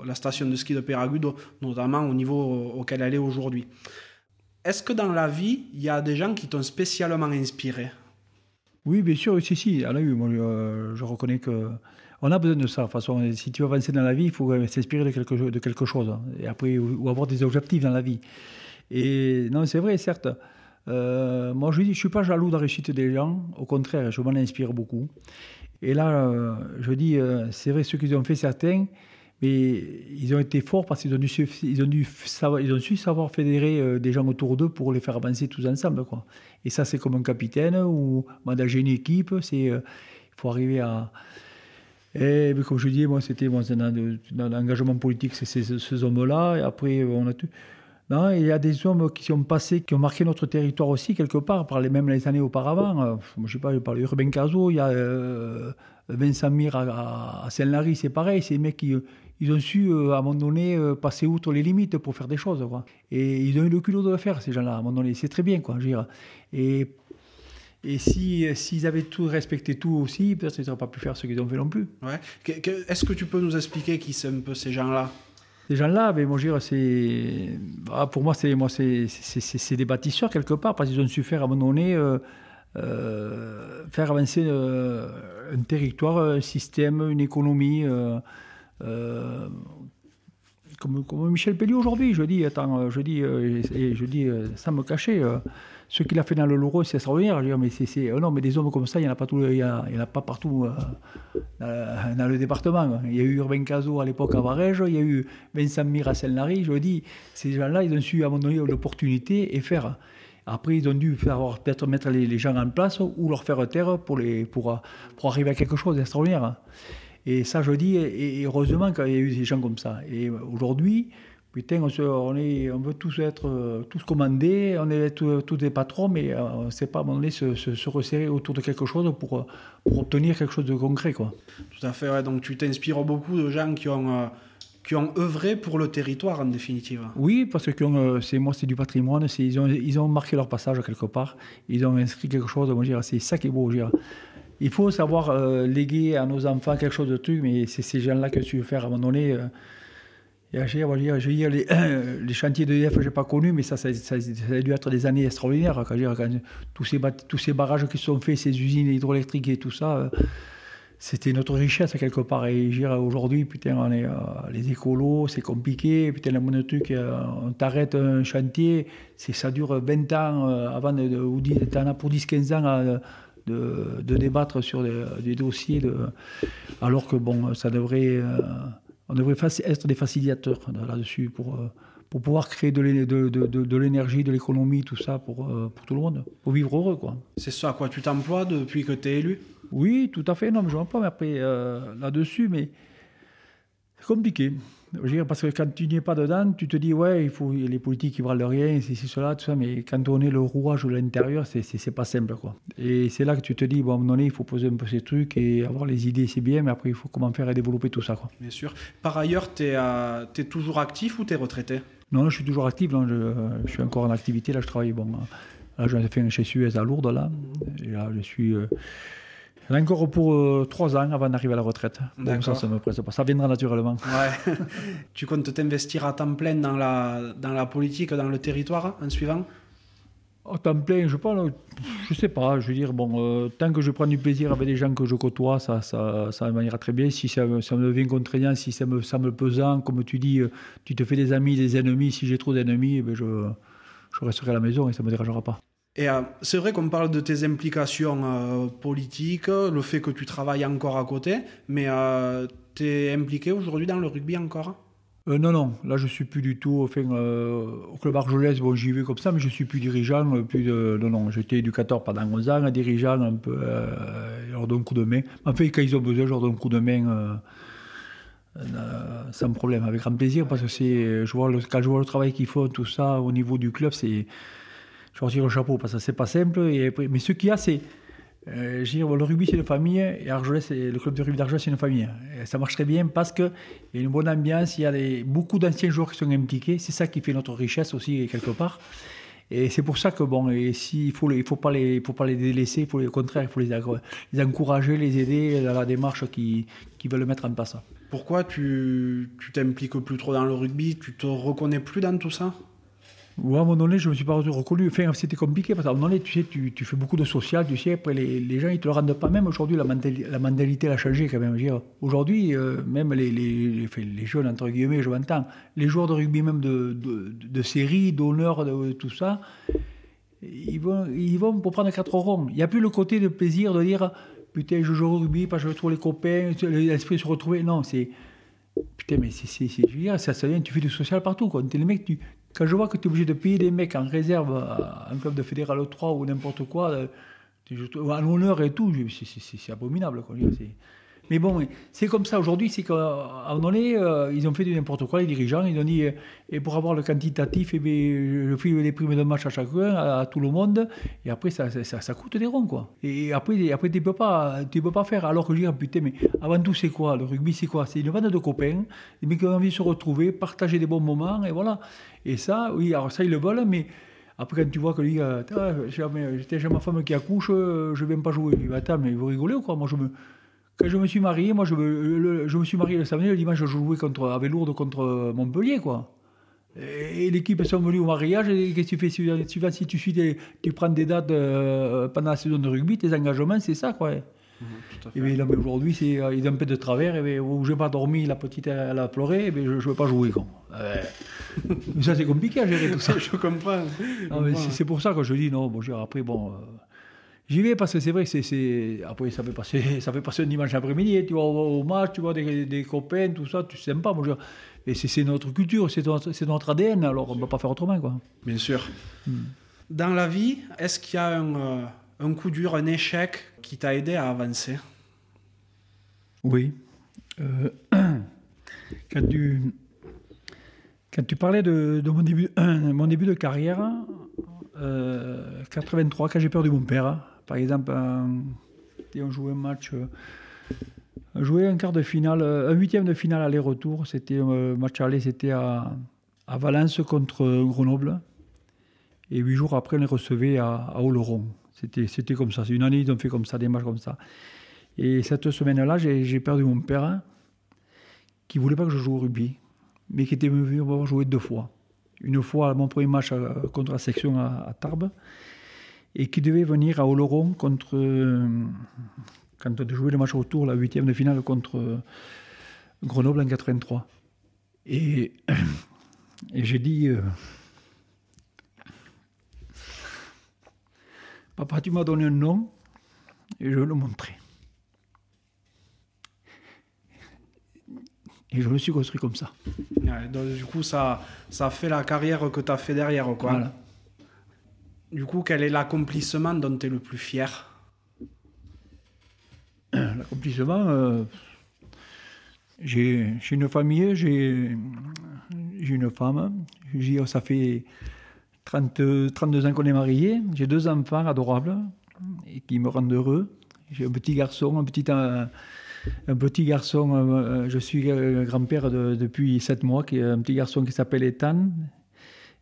la station de ski de Péragude, notamment au niveau auquel elle est aujourd'hui. Est-ce que dans la vie, il y a des gens qui t'ont spécialement inspiré? Oui, bien sûr, si, si, a eu. Euh, je reconnais que on a besoin de ça. De toute façon, si tu veux avancer dans la vie, il faut s'inspirer de quelque, chose. Hein. Et après, ou avoir des objectifs dans la vie. Et non, c'est vrai, certes. Euh, moi, je ne suis pas jaloux de la réussite des gens. Au contraire, je m'en inspire beaucoup. Et là, euh, je dis, c'est vrai, ce qu'ils ont fait certains, mais ils ont été forts parce qu'ils ont, ont, ont su savoir fédérer euh, des gens autour d'eux pour les faire avancer tous ensemble. Quoi. Et ça, c'est comme un capitaine ou manager une équipe. Euh, il faut arriver à. Et comme je dis, moi, c'était dans, l'engagement politique, c'est ces, hommes-là. Et après, on a tout. Non, il y a des hommes qui sont passés, qui ont marqué notre territoire aussi, quelque part, par les mêmes les années auparavant. Euh, je sais pas, je parle Urbain Caso, il y a Vincent Mir à, à Saint-Lary, c'est pareil. C'est des mecs qui ils ont su, euh, à un moment donné, euh, passer outre les limites pour faire des choses. Quoi. Et ils ont eu le culot de le faire, ces gens-là, à un moment donné. C'est très bien, quoi, je dire. Et, et s'ils si, avaient tout respecté tout aussi, peut-être qu'ils n'auraient pas pu faire ce qu'ils ont fait non plus. Ouais. Est-ce que tu peux nous expliquer qui sont un peu ces gens-là? Ces gens-là, ben, moi, je c'est, ah, pour moi, c'est, moi, c'est, c'est, des bâtisseurs quelque part, parce qu'ils ont su faire à un moment donné euh, faire avancer un territoire, un système, une économie. Euh, comme, comme, Michel Pelliot aujourd'hui, je dis, attends, euh, je dis, euh, je dis, sans me cacher, ce qu'il a fait dans le Loro, c'est extraordinaire. Je dis, mais non, mais des hommes comme ça, il n'y en a pas, partout dans, le département. Il y a eu Urbain Caso à l'époque à Varège, il y a eu Vincent Mir à. Je dis, ces gens-là, ils ont su donné l'opportunité et faire. Après, ils ont dû peut-être mettre les, gens en place ou leur faire taire pour arriver à quelque chose d'extraordinaire. Et ça, je dis, et heureusement qu'il y a eu des gens comme ça. Et aujourd'hui, putain, on, est, on veut tous être tous commandés, on est tous, des patrons, mais euh, on ne sait pas à un moment donné se, se, resserrer autour de quelque chose pour, pour, obtenir quelque chose de concret. Quoi. Tout à fait, ouais. donc tu t'inspires beaucoup de gens qui ont, euh, qui ont œuvré pour le territoire en définitive. Oui, parce que euh, c'est moi, c'est du patrimoine, ils ont, ils ont marqué leur passage quelque part, ils ont inscrit quelque chose, c'est ça qui est beau. Dire il faut savoir euh, léguer à nos enfants quelque chose de truc, mais c'est ces gens-là que tu veux faire à moment donné. Euh, j'ai les, les chantiers d'EDF, je n'ai pas connu, mais ça, ça, a dû être des années extraordinaires. Tous, ces, barrages qui sont faits, ces usines hydroélectriques et tout ça, euh, c'était notre richesse quelque part. Et aujourd'hui, putain, on est, les écolos, c'est compliqué. Putain, le truc, on t'arrête un chantier, ça dure 20 ans avant de, ou pour 10-15 ans de, débattre sur des, dossiers, de, alors que bon, ça devrait, euh, on devrait être des facilitateurs là-dessus pour, euh, pour pouvoir créer de l'énergie, de l'économie, tout ça pour, euh, pour tout le monde, pour vivre heureux. quoi. C'est ça, quoi. Tu t'emploies depuis que tu es élu? Oui, tout à fait. Non, mais je m'emploie, mais après, là-dessus, mais c'est compliqué parce que quand tu n'y es pas dedans, tu te dis, ouais, il faut les politiques qui valent rien, c'est cela, tout ça, mais quand on est le rouage de l'intérieur, c'est pas simple. quoi. Et c'est là que tu te dis, bon, à un moment donné, il faut poser un peu ces trucs et avoir les idées, c'est bien, mais après, il faut comment faire et développer tout ça. Quoi. Bien sûr. Par ailleurs, tu es, euh, es, toujours actif ou tu es retraité? Non, je suis toujours actif, je, je, suis encore en activité, là, je travaille, bon, là, je fait chez Suez à Lourdes, là, et là, je suis. Euh, encore pour euh, trois ans avant d'arriver à la retraite. Donc ça, ça me presse pas. Ça viendra naturellement. Ouais. tu comptes t'investir à temps plein dans la, dans la politique, dans le territoire en suivant? À temps plein, je ne je sais pas. Je veux dire, bon, euh, tant que je prends du plaisir avec des gens que je côtoie, ça, ça, ça m'ira très bien. Si ça, ça, me devient contraignant, si ça me semble pesant, comme tu dis, euh, tu te fais des amis, des ennemis. Si j'ai trop d'ennemis, eh ben je, je resterai à la maison et ça ne me dérangera pas. Et euh, c'est vrai qu'on parle de tes implications euh, politiques, le fait que tu travailles encore à côté, mais euh, tu es impliqué aujourd'hui dans le rugby encore? Non, non, là je suis plus du tout. Au club Argelès, bon, j'y vais comme ça, mais je suis plus dirigeant. Plus de, non, non, j'étais éducateur pendant 11 ans, dirigeant un peu, je leur donne un coup de main. En fait, quand ils ont besoin, je leur donne un coup de main. sans problème, avec grand plaisir, parce que c'est, je vois le, quand je vois le travail qu'ils font, tout ça au niveau du club, c'est, je retire le chapeau parce que c'est pas simple. Mais ce qu'il y a, c'est Euh, le rugby, c'est une famille, et Argelès, le club de rugby d'Argelès, c'est une famille. ça marche très bien parce qu'il y a une bonne ambiance, il y a beaucoup d'anciens joueurs qui sont impliqués. C'est ça qui fait notre richesse aussi, quelque part. Et c'est pour ça que, bon, il ne faut, pas les, délaisser, il faut, au contraire, il faut les, encourager, les aider dans la démarche qui, qui veulent mettre en place. Pourquoi tu t'impliques plus trop dans le rugby? Tu te reconnais plus dans tout ça? Ouais, à un moment je ne me suis pas reconnu. Enfin, c'était compliqué parce qu'à un moment donné, tu sais, tu, fais beaucoup de social, tu sais, après les, gens, ils te le rendent pas. Même aujourd'hui, la, mentalité a changé quand même. Aujourd'hui, euh, même les, les, les, jeunes, entre guillemets, je m'entends, les joueurs de rugby, même de, de, série, d'honneur, de, tout ça, ils vont, ils vont pour prendre quatre ronds. Il n'y a plus le côté de plaisir de dire putain, je joue au rugby parce que je trouve les copains, l'esprit se retrouver. Non, c'est. Putain, mais c'est. Veux dire, ça, ça vient, tu fais du social partout. Quoi. Es, les mecs, tu, quand je vois que tu es obligé de payer des mecs en réserve à un club de fédéral 3 ou n'importe quoi, euh, à l'honneur et tout, c'est abominable. Quoi. Mais bon, c'est comme ça aujourd'hui, c'est qu'à un moment donné, euh, ils ont fait du n'importe quoi, les dirigeants. Ils ont dit, euh, et pour avoir le quantitatif, eh je fais les primes de match à chacun, à, tout le monde, et après, ça, ça, coûte des ronds, quoi. Et après, après tu ne peux, pas, peux pas faire. Alors que je dis, putain, mais avant tout, c'est quoi? Le rugby, c'est quoi? C'est une bande de copains, des mecs qui ont envie de se retrouver, partager des bons moments, et voilà. Et ça, oui, alors ça, ils le veulent, mais. Après, quand tu vois que lui, euh, j'ai ma femme qui accouche, je ne viens pas jouer. Il dit, attends, mais vous rigolez ou quoi? Moi, je me, quand je me suis marié, moi, je, me, je me suis marié le samedi, le dimanche, je jouais contre, avec Lourdes contre Montpellier, quoi. Et, l'équipe est venue au mariage, et qu'est-ce que tu fais suivant, Si tu, suis tu prends des dates euh, pendant la saison de rugby, tes engagements, c'est ça, quoi. Mmh, et bien, mais aujourd'hui, c'est, euh, il est un peu de travers, et bien, où j'ai pas dormi, la petite, elle a pleuré, et bien, je ne veux pas jouer, quoi. mais ça, c'est compliqué à gérer tout ça. je comprends. c'est, pour ça que je dis, non, bon, après, bon... Euh, J'y vais parce que c'est vrai que c'est. Après, ça fait, passer, ça passer un dimanche après-midi, tu vas au, match, tu vois des, des, copains, tout ça, tu sais pas. Moi, Et c'est notre culture, c'est notre, notre, ADN, alors on ne va pas faire autrement. Quoi. Bien sûr. Hmm. Dans la vie, est-ce qu'il y a un, euh, un, coup dur, un échec qui t'a aidé à avancer? Oui. Euh, quand, tu, quand tu parlais de, de mon, début, mon début de carrière, euh, 83, quand j'ai perdu mon père, par exemple, on jouait un match, euh, jouait un quart de finale, un huitième de finale aller-retour. C'était euh, match aller, c'était à, Valence contre Grenoble. Et huit jours après, on les recevait à, à Oloron. C'était, comme ça. C'est une année, ils ont fait comme ça, des matchs comme ça. Et cette semaine-là, j'ai, perdu mon père, qui voulait pas que je joue au rugby, mais qui était venu voir jouer deux fois. Une fois, mon premier match euh, contre la section à Tarbes, et qui devait venir à Oloron contre. Quand on a joué le match retour, la huitième de finale contre euh, Grenoble en 83. Et, et j'ai dit euh, Papa, tu m'as donné un nom et je vais le montrer. Et je me suis construit comme ça. donc, du coup, ça, ça fait la carrière que tu as fait derrière. Quoi. Voilà. Du coup, quel est l'accomplissement dont tu es le plus fier? L'accomplissement, euh, j'ai une famille, j'ai une femme. Ça fait 30, 32 ans qu'on est mariés. J'ai deux enfants adorables et qui me rendent heureux. J'ai un petit garçon, un petit, un, petit garçon. Euh, je suis grand-père depuis 7 mois, qui un petit garçon qui s'appelle Ethan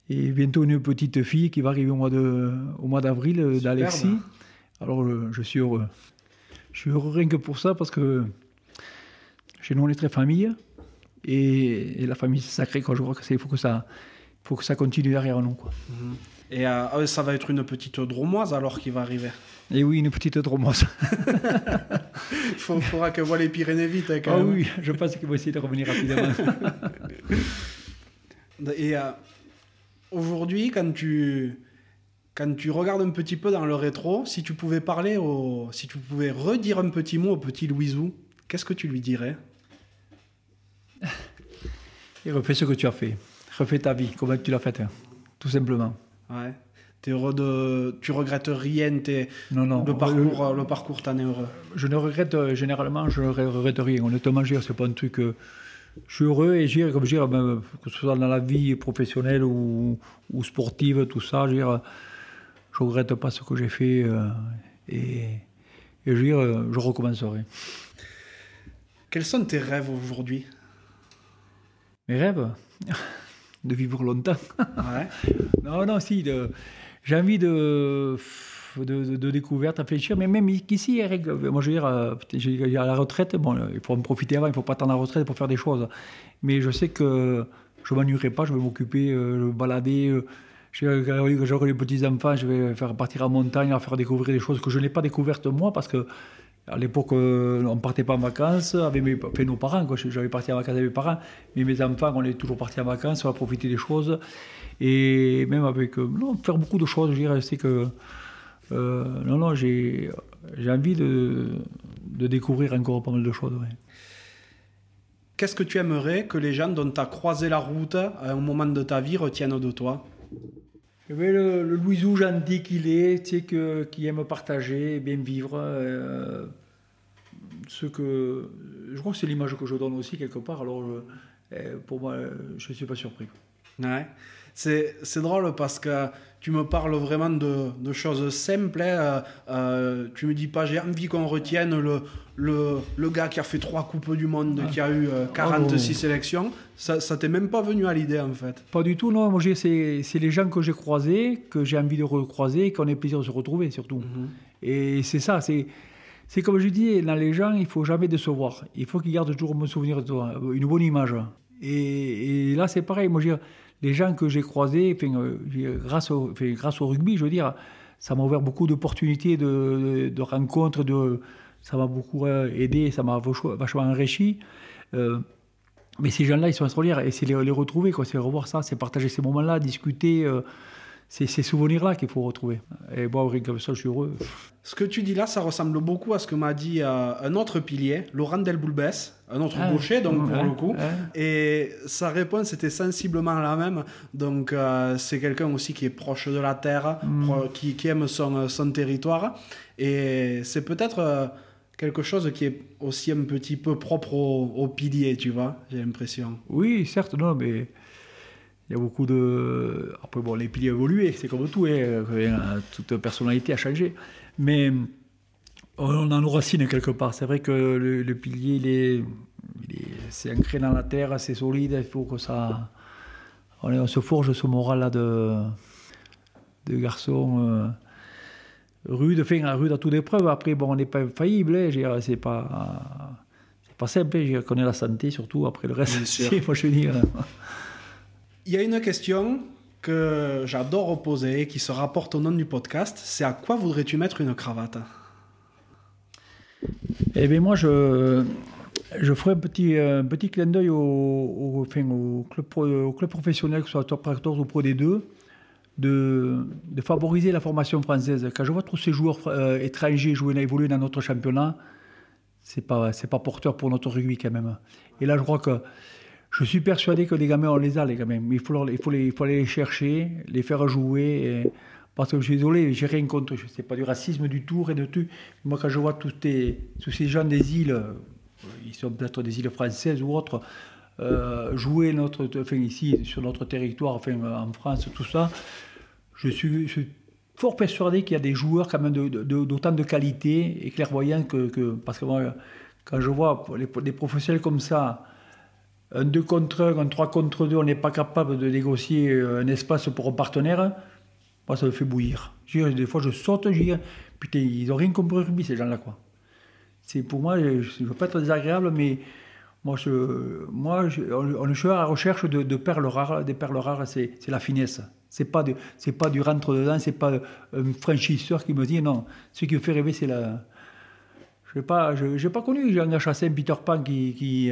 et bientôt une petite fille qui va arriver au mois, de, au mois d'avril euh, d'Alexis. Alors je suis heureux. Je suis heureux rien que pour ça parce que chez nous on est très famille et, la famille c'est sacré quand je crois qu'il faut que ça faut que ça continue derrière nous quoi. Mhm. Et euh, ah ça va être une petite dromoise alors qui va arriver. Et oui, une petite dromoise. Il faudra qu'elle voit les Pyrénées vite. Hein, quand ah oui, je pense qu'il va essayer de revenir rapidement. et euh, aujourd'hui, quand tu, quand tu regardes un petit peu dans le rétro, si tu pouvais parler, au, si tu pouvais redire un petit mot au petit Louisou, qu'est-ce que tu lui dirais? Et refais ce que tu as fait. Refais ta vie, comme tu l'as faite, hein? tout simplement. Ouais. Es heureux de... Tu regrettes rien Non, non. Le parcours, le, parcours t'en est heureux Je ne regrette, euh, généralement, je ne regrette rien. Honnêtement, c'est pas un truc... Euh, je suis heureux et je comme dire, ben, que ce soit dans la vie professionnelle ou, sportive, tout ça, je ne regrette pas ce que j'ai fait. Euh, et, Et je veux dire, je recommencerai. Quels sont tes rêves aujourd'hui? Mes rêves? De vivre longtemps. Ouais. non, non, si. J'ai envie de, de, de, découverte, réfléchir, mais même ici, moi je veux dire, à la retraite, bon, il faut en profiter avant, il ne faut pas attendre la retraite pour faire des choses. Mais je sais que je ne m'ennuierai pas, je vais m'occuper, euh, balader. Euh, j'aurai les petits-enfants, je vais faire partir en montagne, leur faire découvrir des choses que je n'ai pas découvertes moi, parce que à l'époque, euh, on ne partait pas en vacances avec mes, enfin, nos parents. J'avais parti en vacances avec mes parents, mais mes enfants, on est toujours partis en vacances, on a profité des choses. Et même avec. non, faire beaucoup de choses, je dirais, c'est que. Non, non, j'ai envie de, de, découvrir encore pas mal de choses. Qu'est-ce que tu aimerais que les gens dont tu as croisé la route à un moment de ta vie retiennent de toi? Eh le, le Louisou gentil qu'il est, tu sais, que, qui aime partager, bien vivre. Euh, ce que, je crois que c'est l'image que je donne aussi quelque part. Alors, eh, pour moi, je ne suis pas surpris. Ouais. C'est, drôle parce que tu me parles vraiment de, de choses simples. Hein. Euh, tu me dis pas, j'ai envie qu'on retienne le, le, le, gars qui a fait trois Coupes du Monde, qui a eu 46 euh, sélections. Ça, ça t'est même pas venu à l'idée en fait Pas du tout, non. Moi, c'est, les gens que j'ai croisés, que j'ai envie de recroiser et qu'on ait plaisir de se retrouver surtout. Mhm. Et c'est ça, c'est. C'est comme je dis, dans les gens, il faut jamais décevoir. Il faut qu'ils gardent toujours un bon souvenir de toi, une bonne image. Et, et là, c'est pareil. Moi, je les gens que j'ai croisés, euh, grâce, au, rugby, je veux dire, ça m'a ouvert beaucoup d'opportunités de, rencontres, ça m'a beaucoup euh, aidé, ça m'a vachement enrichi. Euh, mais ces gens-là, ils sont extraordinaires et c'est les, les, retrouver, c'est revoir ça, c'est partager ces moments-là, discuter c'est ces souvenirs-là qu'il faut retrouver. Et bon, rien comme ça, je suis heureux. Ce que tu dis là, ça ressemble beaucoup à ce que m'a dit euh, un autre pilier, Laurent Delboulbes, un autre ah, gaucher, donc pour le coup. Et sa réponse était sensiblement la même. Donc, euh, c'est quelqu'un aussi qui est proche de la terre, mm. qui, qui, aime son, son, territoire. Et c'est peut-être euh, quelque chose qui est aussi un petit peu propre au, au pilier, tu vois, j'ai l'impression. Oui, certes, non, mais il y a beaucoup de. Après, bon, les piliers évolué, c'est comme tout, hein, toute personnalité a changé. Mais on en racine quelque part. C'est vrai que le, pilier, il est, c'est ancré dans la terre, c'est solide, il faut que ça. On, se forge ce moral-là de, de garçon euh, rude, enfin, rude à toute épreuve. Après, bon, on n'est pas infaillible, hein, c'est pas. C'est pas simple, hein, je connais la santé surtout, après le reste, c'est, moi je veux dire. Il y a une question que j'adore poser, qui se rapporte au nom du podcast. C'est à quoi voudrais-tu mettre une cravate? Eh bien, moi, je, je ferai un petit, clin d'œil au, club, professionnel, que ce soit Top 14 ou Pro D2, de, favoriser la formation française. Quand je vois tous ces joueurs euh, étrangers jouer, évoluer dans notre championnat, c'est pas, pas porteur pour notre rugby quand même. Et là, je crois que je suis persuadé que les gamins, on les a, les gamins. Mais il faut, il faut, les, il faut aller les chercher, les faire jouer. parce que je suis désolé, j'ai rien contre. Ce n'est pas du racisme du tout, rien de tout. Moi, quand je vois tous, ces gens des îles, ils sont peut-être des îles françaises ou autres, euh, jouer notre, enfin, ici, sur notre territoire, enfin, en France, tout ça, je suis, fort persuadé qu'il y a des joueurs quand même d'autant de, qualité et clairvoyants que, Parce que moi, quand je vois des professionnels comme ça, un 2 contre 1, un 3 contre 2, on n'est pas capable de négocier euh, un espace pour un partenaire, moi ça me fait bouillir. des fois je saute, je dis, putain, ils n'ont rien compris ces gens-là. quoi. C'est pour moi, je ne veux pas être désagréable, mais moi, je, moi on, est à la recherche de, perles rares. Des perles rares, c'est la finesse. C'est pas, pas du rentre dedans, c'est pas un franchisseur qui me dit non. Ce qui me fait rêver, c'est la, je n'ai pas, pas connu Jean Chassin, Peter Pan qui, qui,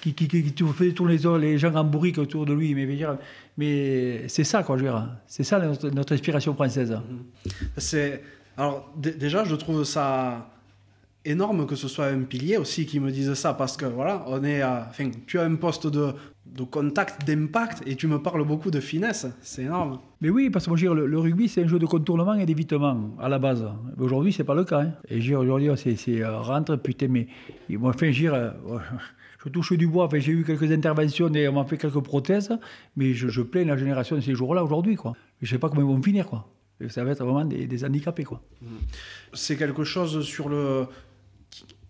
qui, qui, qui, fait tourner les, gens en bourrique autour de lui. Mais, mais c'est ça, quoi, je veux dire. C'est ça notre, notre, inspiration française. Mm-hmm. C'est, alors, déjà, je trouve ça énorme que ce soit un pilier aussi qui me dise ça parce que voilà, on est à, enfin, tu as un poste de, de contact, d'impact, et tu me parles beaucoup de finesse. C'est énorme. Mais oui, parce que moi, le, le, rugby, c'est un jeu de contournement et d'évitement, à la base. Aujourd'hui, c'est pas le cas. Hein. Et aujourd'hui, c'est euh, rentre, putain, mais moi, enfin, je euh, je touche du bois. Enfin, j'ai eu quelques interventions et on m'a fait quelques prothèses, mais je, je plains la génération de ces jours-là aujourd'hui, quoi. Je sais pas comment ils vont finir, quoi. Et ça va être vraiment des, des handicapés. Quoi. C'est quelque chose sur le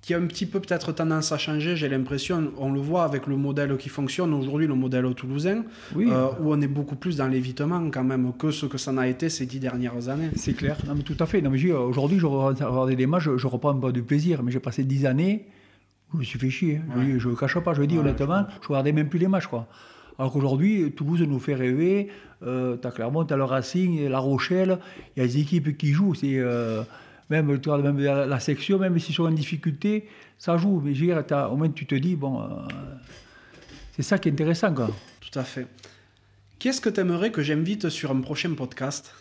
qui a un petit peu peut-être tendance à changer, j'ai l'impression, on le voit avec le modèle qui fonctionne aujourd'hui, le modèle toulousain, Oui. euh, où on est beaucoup plus dans l'évitement quand même que ce que ça n'a été ces dix dernières années. C'est clair. Non, mais tout à fait. Non, mais aujourd'hui, je regardais des matchs, je, je reprends pas du plaisir, mais j'ai passé 10 années je me suis fait chier. hein. Je, ne cache pas, je le dis Ouais, honnêtement, je regardais même plus les matchs. Quoi. Alors qu'aujourd'hui, Toulouse nous fait rêver. Euh, t'as Clermont, t'as le Racing, La Rochelle. Il y a des équipes qui jouent. C'est, euh, même, tu même la, la section, même s'ils sont en difficulté, ça joue. Mais je veux dire, au moins, tu te dis, bon, euh, c'est ça qui est intéressant. Quoi. Tout à fait. Qu'est-ce que tu aimerais que j'invite sur un prochain podcast?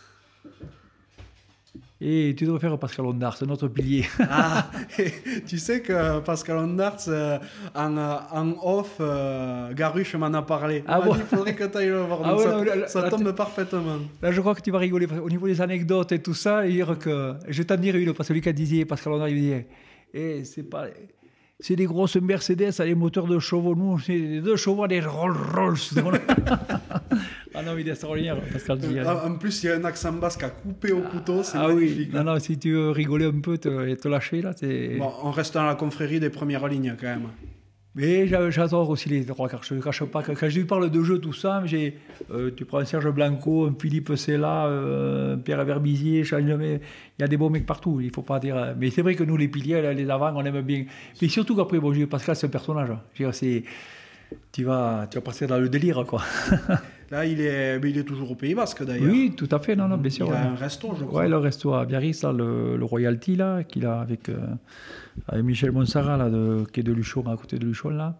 Et tu devrais faire Pascal Ondard, c'est notre pilier. Ah, tu sais que Pascal Ondarts, euh, en, euh, en off, euh, Garuche m'en a parlé. Ah bon il faudrait que tu ailles le voir. Ah ouais, ça, non, là, là, ça là, tombe parfaitement. Là, je crois que tu vas rigoler. qu'au niveau des anecdotes et tout ça, dire que. Je vais t'en dire une, parce que lui, qui disait, Pascal Ondard, il disait Eh, c'est pas. C'est des grosses Mercedes à des moteurs de chevaux. Nous, c'est des deux chevaux à des Rolls Royce. ah non, il est extraordinaire, Pascal. Ah, En plus, il y a un accent basque à couper au couteau, c'est Ah oui, magnifique. non, non, si tu veux rigoler un peu te- et te lâcher, là, c'est. Bon, on reste dans la confrérie des premières lignes quand même. Mais j'a- j'adore aussi les trois quarts. Je ne cache pas quand je lui parle de jeu, tout ça, j'ai, euh, tu prends un Serge Blanco, un Philippe Sella, euh, un Pierre Verbizier, il y a des bons mecs partout, il faut pas dire. Mais c'est vrai que nous, les piliers, les avants, on aime bien. Mais surtout qu'après, bon, Pascal, c'est un personnage. Dire, c'est, tu, vas, tu vas passer dans le délire, quoi. Là, il est, mais il est toujours au Pays Basque d'ailleurs. Oui, tout à fait, non, non, bien sûr. Il a un resto, je crois. Ouais, le resto à Biarritz, là, le, le Royalty, là, qu'il a avec, euh, avec Michel Monsara, là, de, qui est de Luchon, à côté de Luchon, là.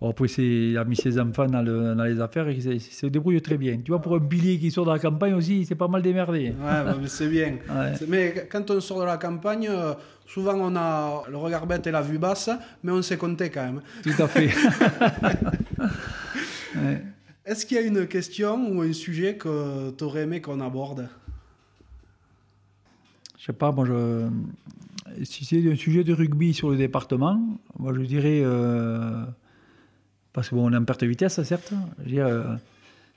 Bon, après, il a mis ses enfants dans, le- dans les affaires et il se- il se débrouille très bien. Tu vois, pour un pilier qui sort de la campagne aussi, il s'est pas mal démerdé. Ouais, bah, mais c'est bien. Ouais. Mais quand on sort de la campagne, euh, souvent on a le regard bête et la vue basse, mais on sait compter quand même. Tout à fait. Ouais. Est-ce qu'il y a une question ou un sujet que tu aurais aimé qu'on aborde? Je sais pas, moi, si c'est un sujet de rugby sur le département, moi, je dirais. euh, Parce que bon, on est en perte de vitesse, certes. Euh,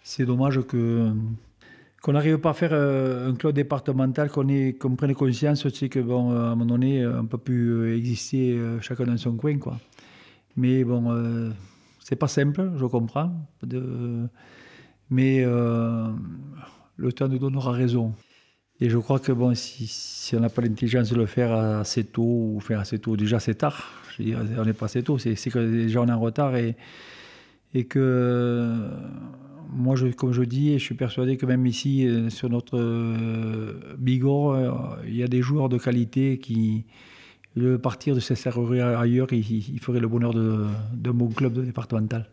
c'est dommage que. Qu'on n'arrive pas à faire euh, un club départemental, qu'on qu'on prenne conscience aussi que, bon, à un moment donné, on peut plus exister chacun dans son coin, quoi. Mais bon, c'est pas simple, je comprends. Mais euh, le temps nous donnera raison. Et je crois que bon, si, on n'a pas l'intelligence de le faire assez tôt, ou faire assez tôt, déjà c'est tard. On n'est pas assez tôt, c'est que déjà on est en retard et, que moi, comme je dis, je suis persuadé que même ici, euh, sur notre euh, Bigorre, euh, il y a des joueurs de qualité qui, le partir de serreries ailleurs, il, ferait le bonheur de- d'un bon club de départemental.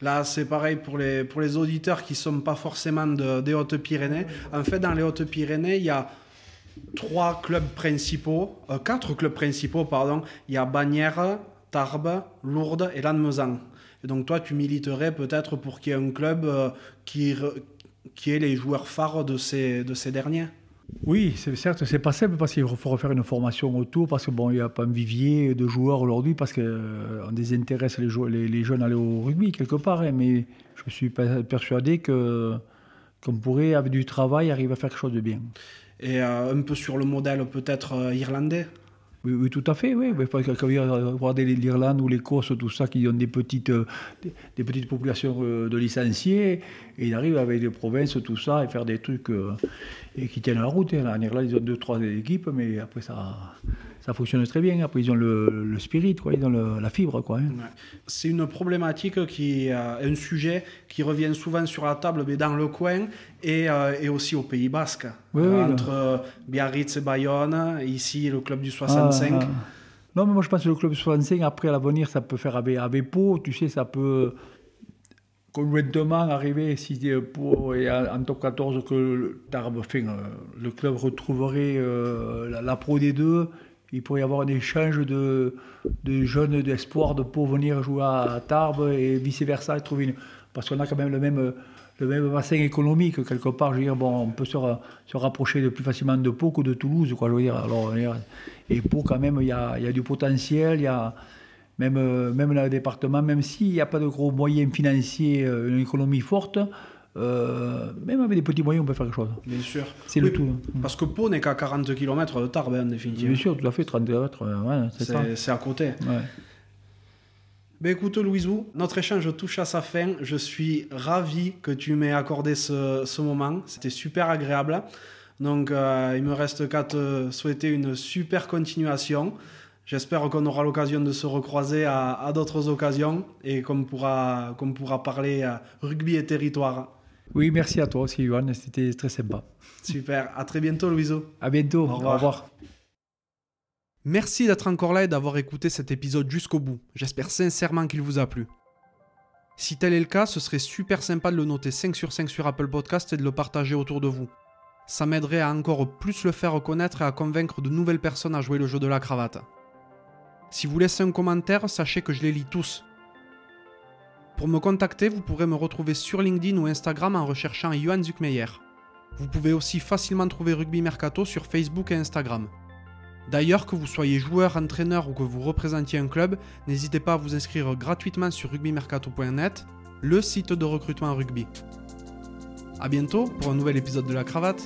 Là, c'est pareil pour les, auditeurs qui ne sont pas forcément de- des Hautes-Pyrénées. En fait, dans les Hautes-Pyrénées, il y a trois clubs principaux, euh, quatre clubs principaux, pardon. Il y a Bagnères, Tarbes, Lourdes et Lannemezan. Et donc, toi, tu militerais peut-être pour qu'il y ait un club euh, qui, qui ait les joueurs phares de de ces derniers. Oui, c'est certes, c'est pas simple parce qu'il faut refaire une formation autour, parce que bon, il n'y a pas un vivier de joueurs aujourd'hui, parce qu'on on désintéresse les, jeunes à aller au rugby quelque part, hein, mais je suis per- persuadé qu'on pourrait, avec du travail, arriver à faire quelque chose de bien. Et euh, un peu sur le modèle peut-être euh, irlandais? Oui, tout à fait, oui. Vous regardez l'Irlande ou l'Écosse, tout ça, qui ont des petites, euh, des, petites populations euh, de licenciés, et ils arrivent avec des provinces, tout ça, et faire des trucs euh, et qui tiennent la route. hein. En Irlande, ils ont deux, trois équipes, mais après, ça, ça fonctionne très bien. Après, ils ont le, le spirit, quoi, ils ont le- la fibre, quoi. hein. Ouais. C'est une problématique qui euh, un sujet qui revient souvent sur la table, mais dans le coin et, euh, et aussi au Pays Basque. Oui, Euh, oui, entre euh, Biarritz et Bayonne, ici le club du 65. Ah, ah. Non, mais moi je pense que le club 65, après à l'avenir, ça peut faire avec, avec Pau, tu sais, ça peut conjointement arriver si Pau est en top 14, que le, enfin, le club retrouverait euh, la, la Pro D2, il pourrait y avoir un échange de, de jeunes d'espoir de Pau venir jouer à Tarbes et vice-versa, trouver une- parce qu'on a quand même le même, le même bassin économique quelque part. Je veux dire, bon, on peut se, se rapprocher de plus facilement de Pau que de Toulouse, quoi. Je veux dire, alors, et Pau, quand même, il y a, y a du potentiel, il y a même, même le département, même s'il n'y a pas de gros moyens financiers, euh, une économie forte, euh, même avec des petits moyens, on peut faire quelque chose. Bien sûr. C'est Oui, le tout. hein. Parce que Pau n'est qu'à 40 km de Tarbes, en définitive. Bien sûr, tout à fait, 30 km, euh, ouais, c'est ça. C'est c'est à côté. Ouais. Ben écoute Louisou, notre échange touche à sa fin. Je suis ravi que tu m'aies accordé ce, ce moment. C'était super agréable. Donc euh, il me reste qu'à te souhaiter une super continuation. J'espère qu'on aura l'occasion de se recroiser à, à d'autres occasions et qu'on pourra, qu'on pourra parler euh, rugby et territoire. Oui, merci à toi aussi, Johan. C'était très sympa. Super. À très bientôt Louisou. À bientôt. Au revoir. Au revoir. Merci d'être encore là et d'avoir écouté cet épisode jusqu'au bout. J'espère sincèrement qu'il vous a plu. Si tel est le cas, ce serait super sympa de le noter 5 sur 5 sur Apple Podcast et de le partager autour de vous. Ça m'aiderait à encore plus le faire connaître et à convaincre de nouvelles personnes à jouer le jeu de la cravate. Si vous laissez un commentaire, sachez que je les lis tous. Pour me contacter, vous pourrez me retrouver sur LinkedIn ou Instagram en recherchant Johan Zuckmeyer. Vous pouvez aussi facilement trouver Rugby Mercato sur Facebook et Instagram. D'ailleurs, que vous soyez joueur, entraîneur ou que vous représentiez un club, n'hésitez pas à vous inscrire gratuitement sur rugbymercato.net, le site de recrutement rugby. A bientôt pour un nouvel épisode de la cravate.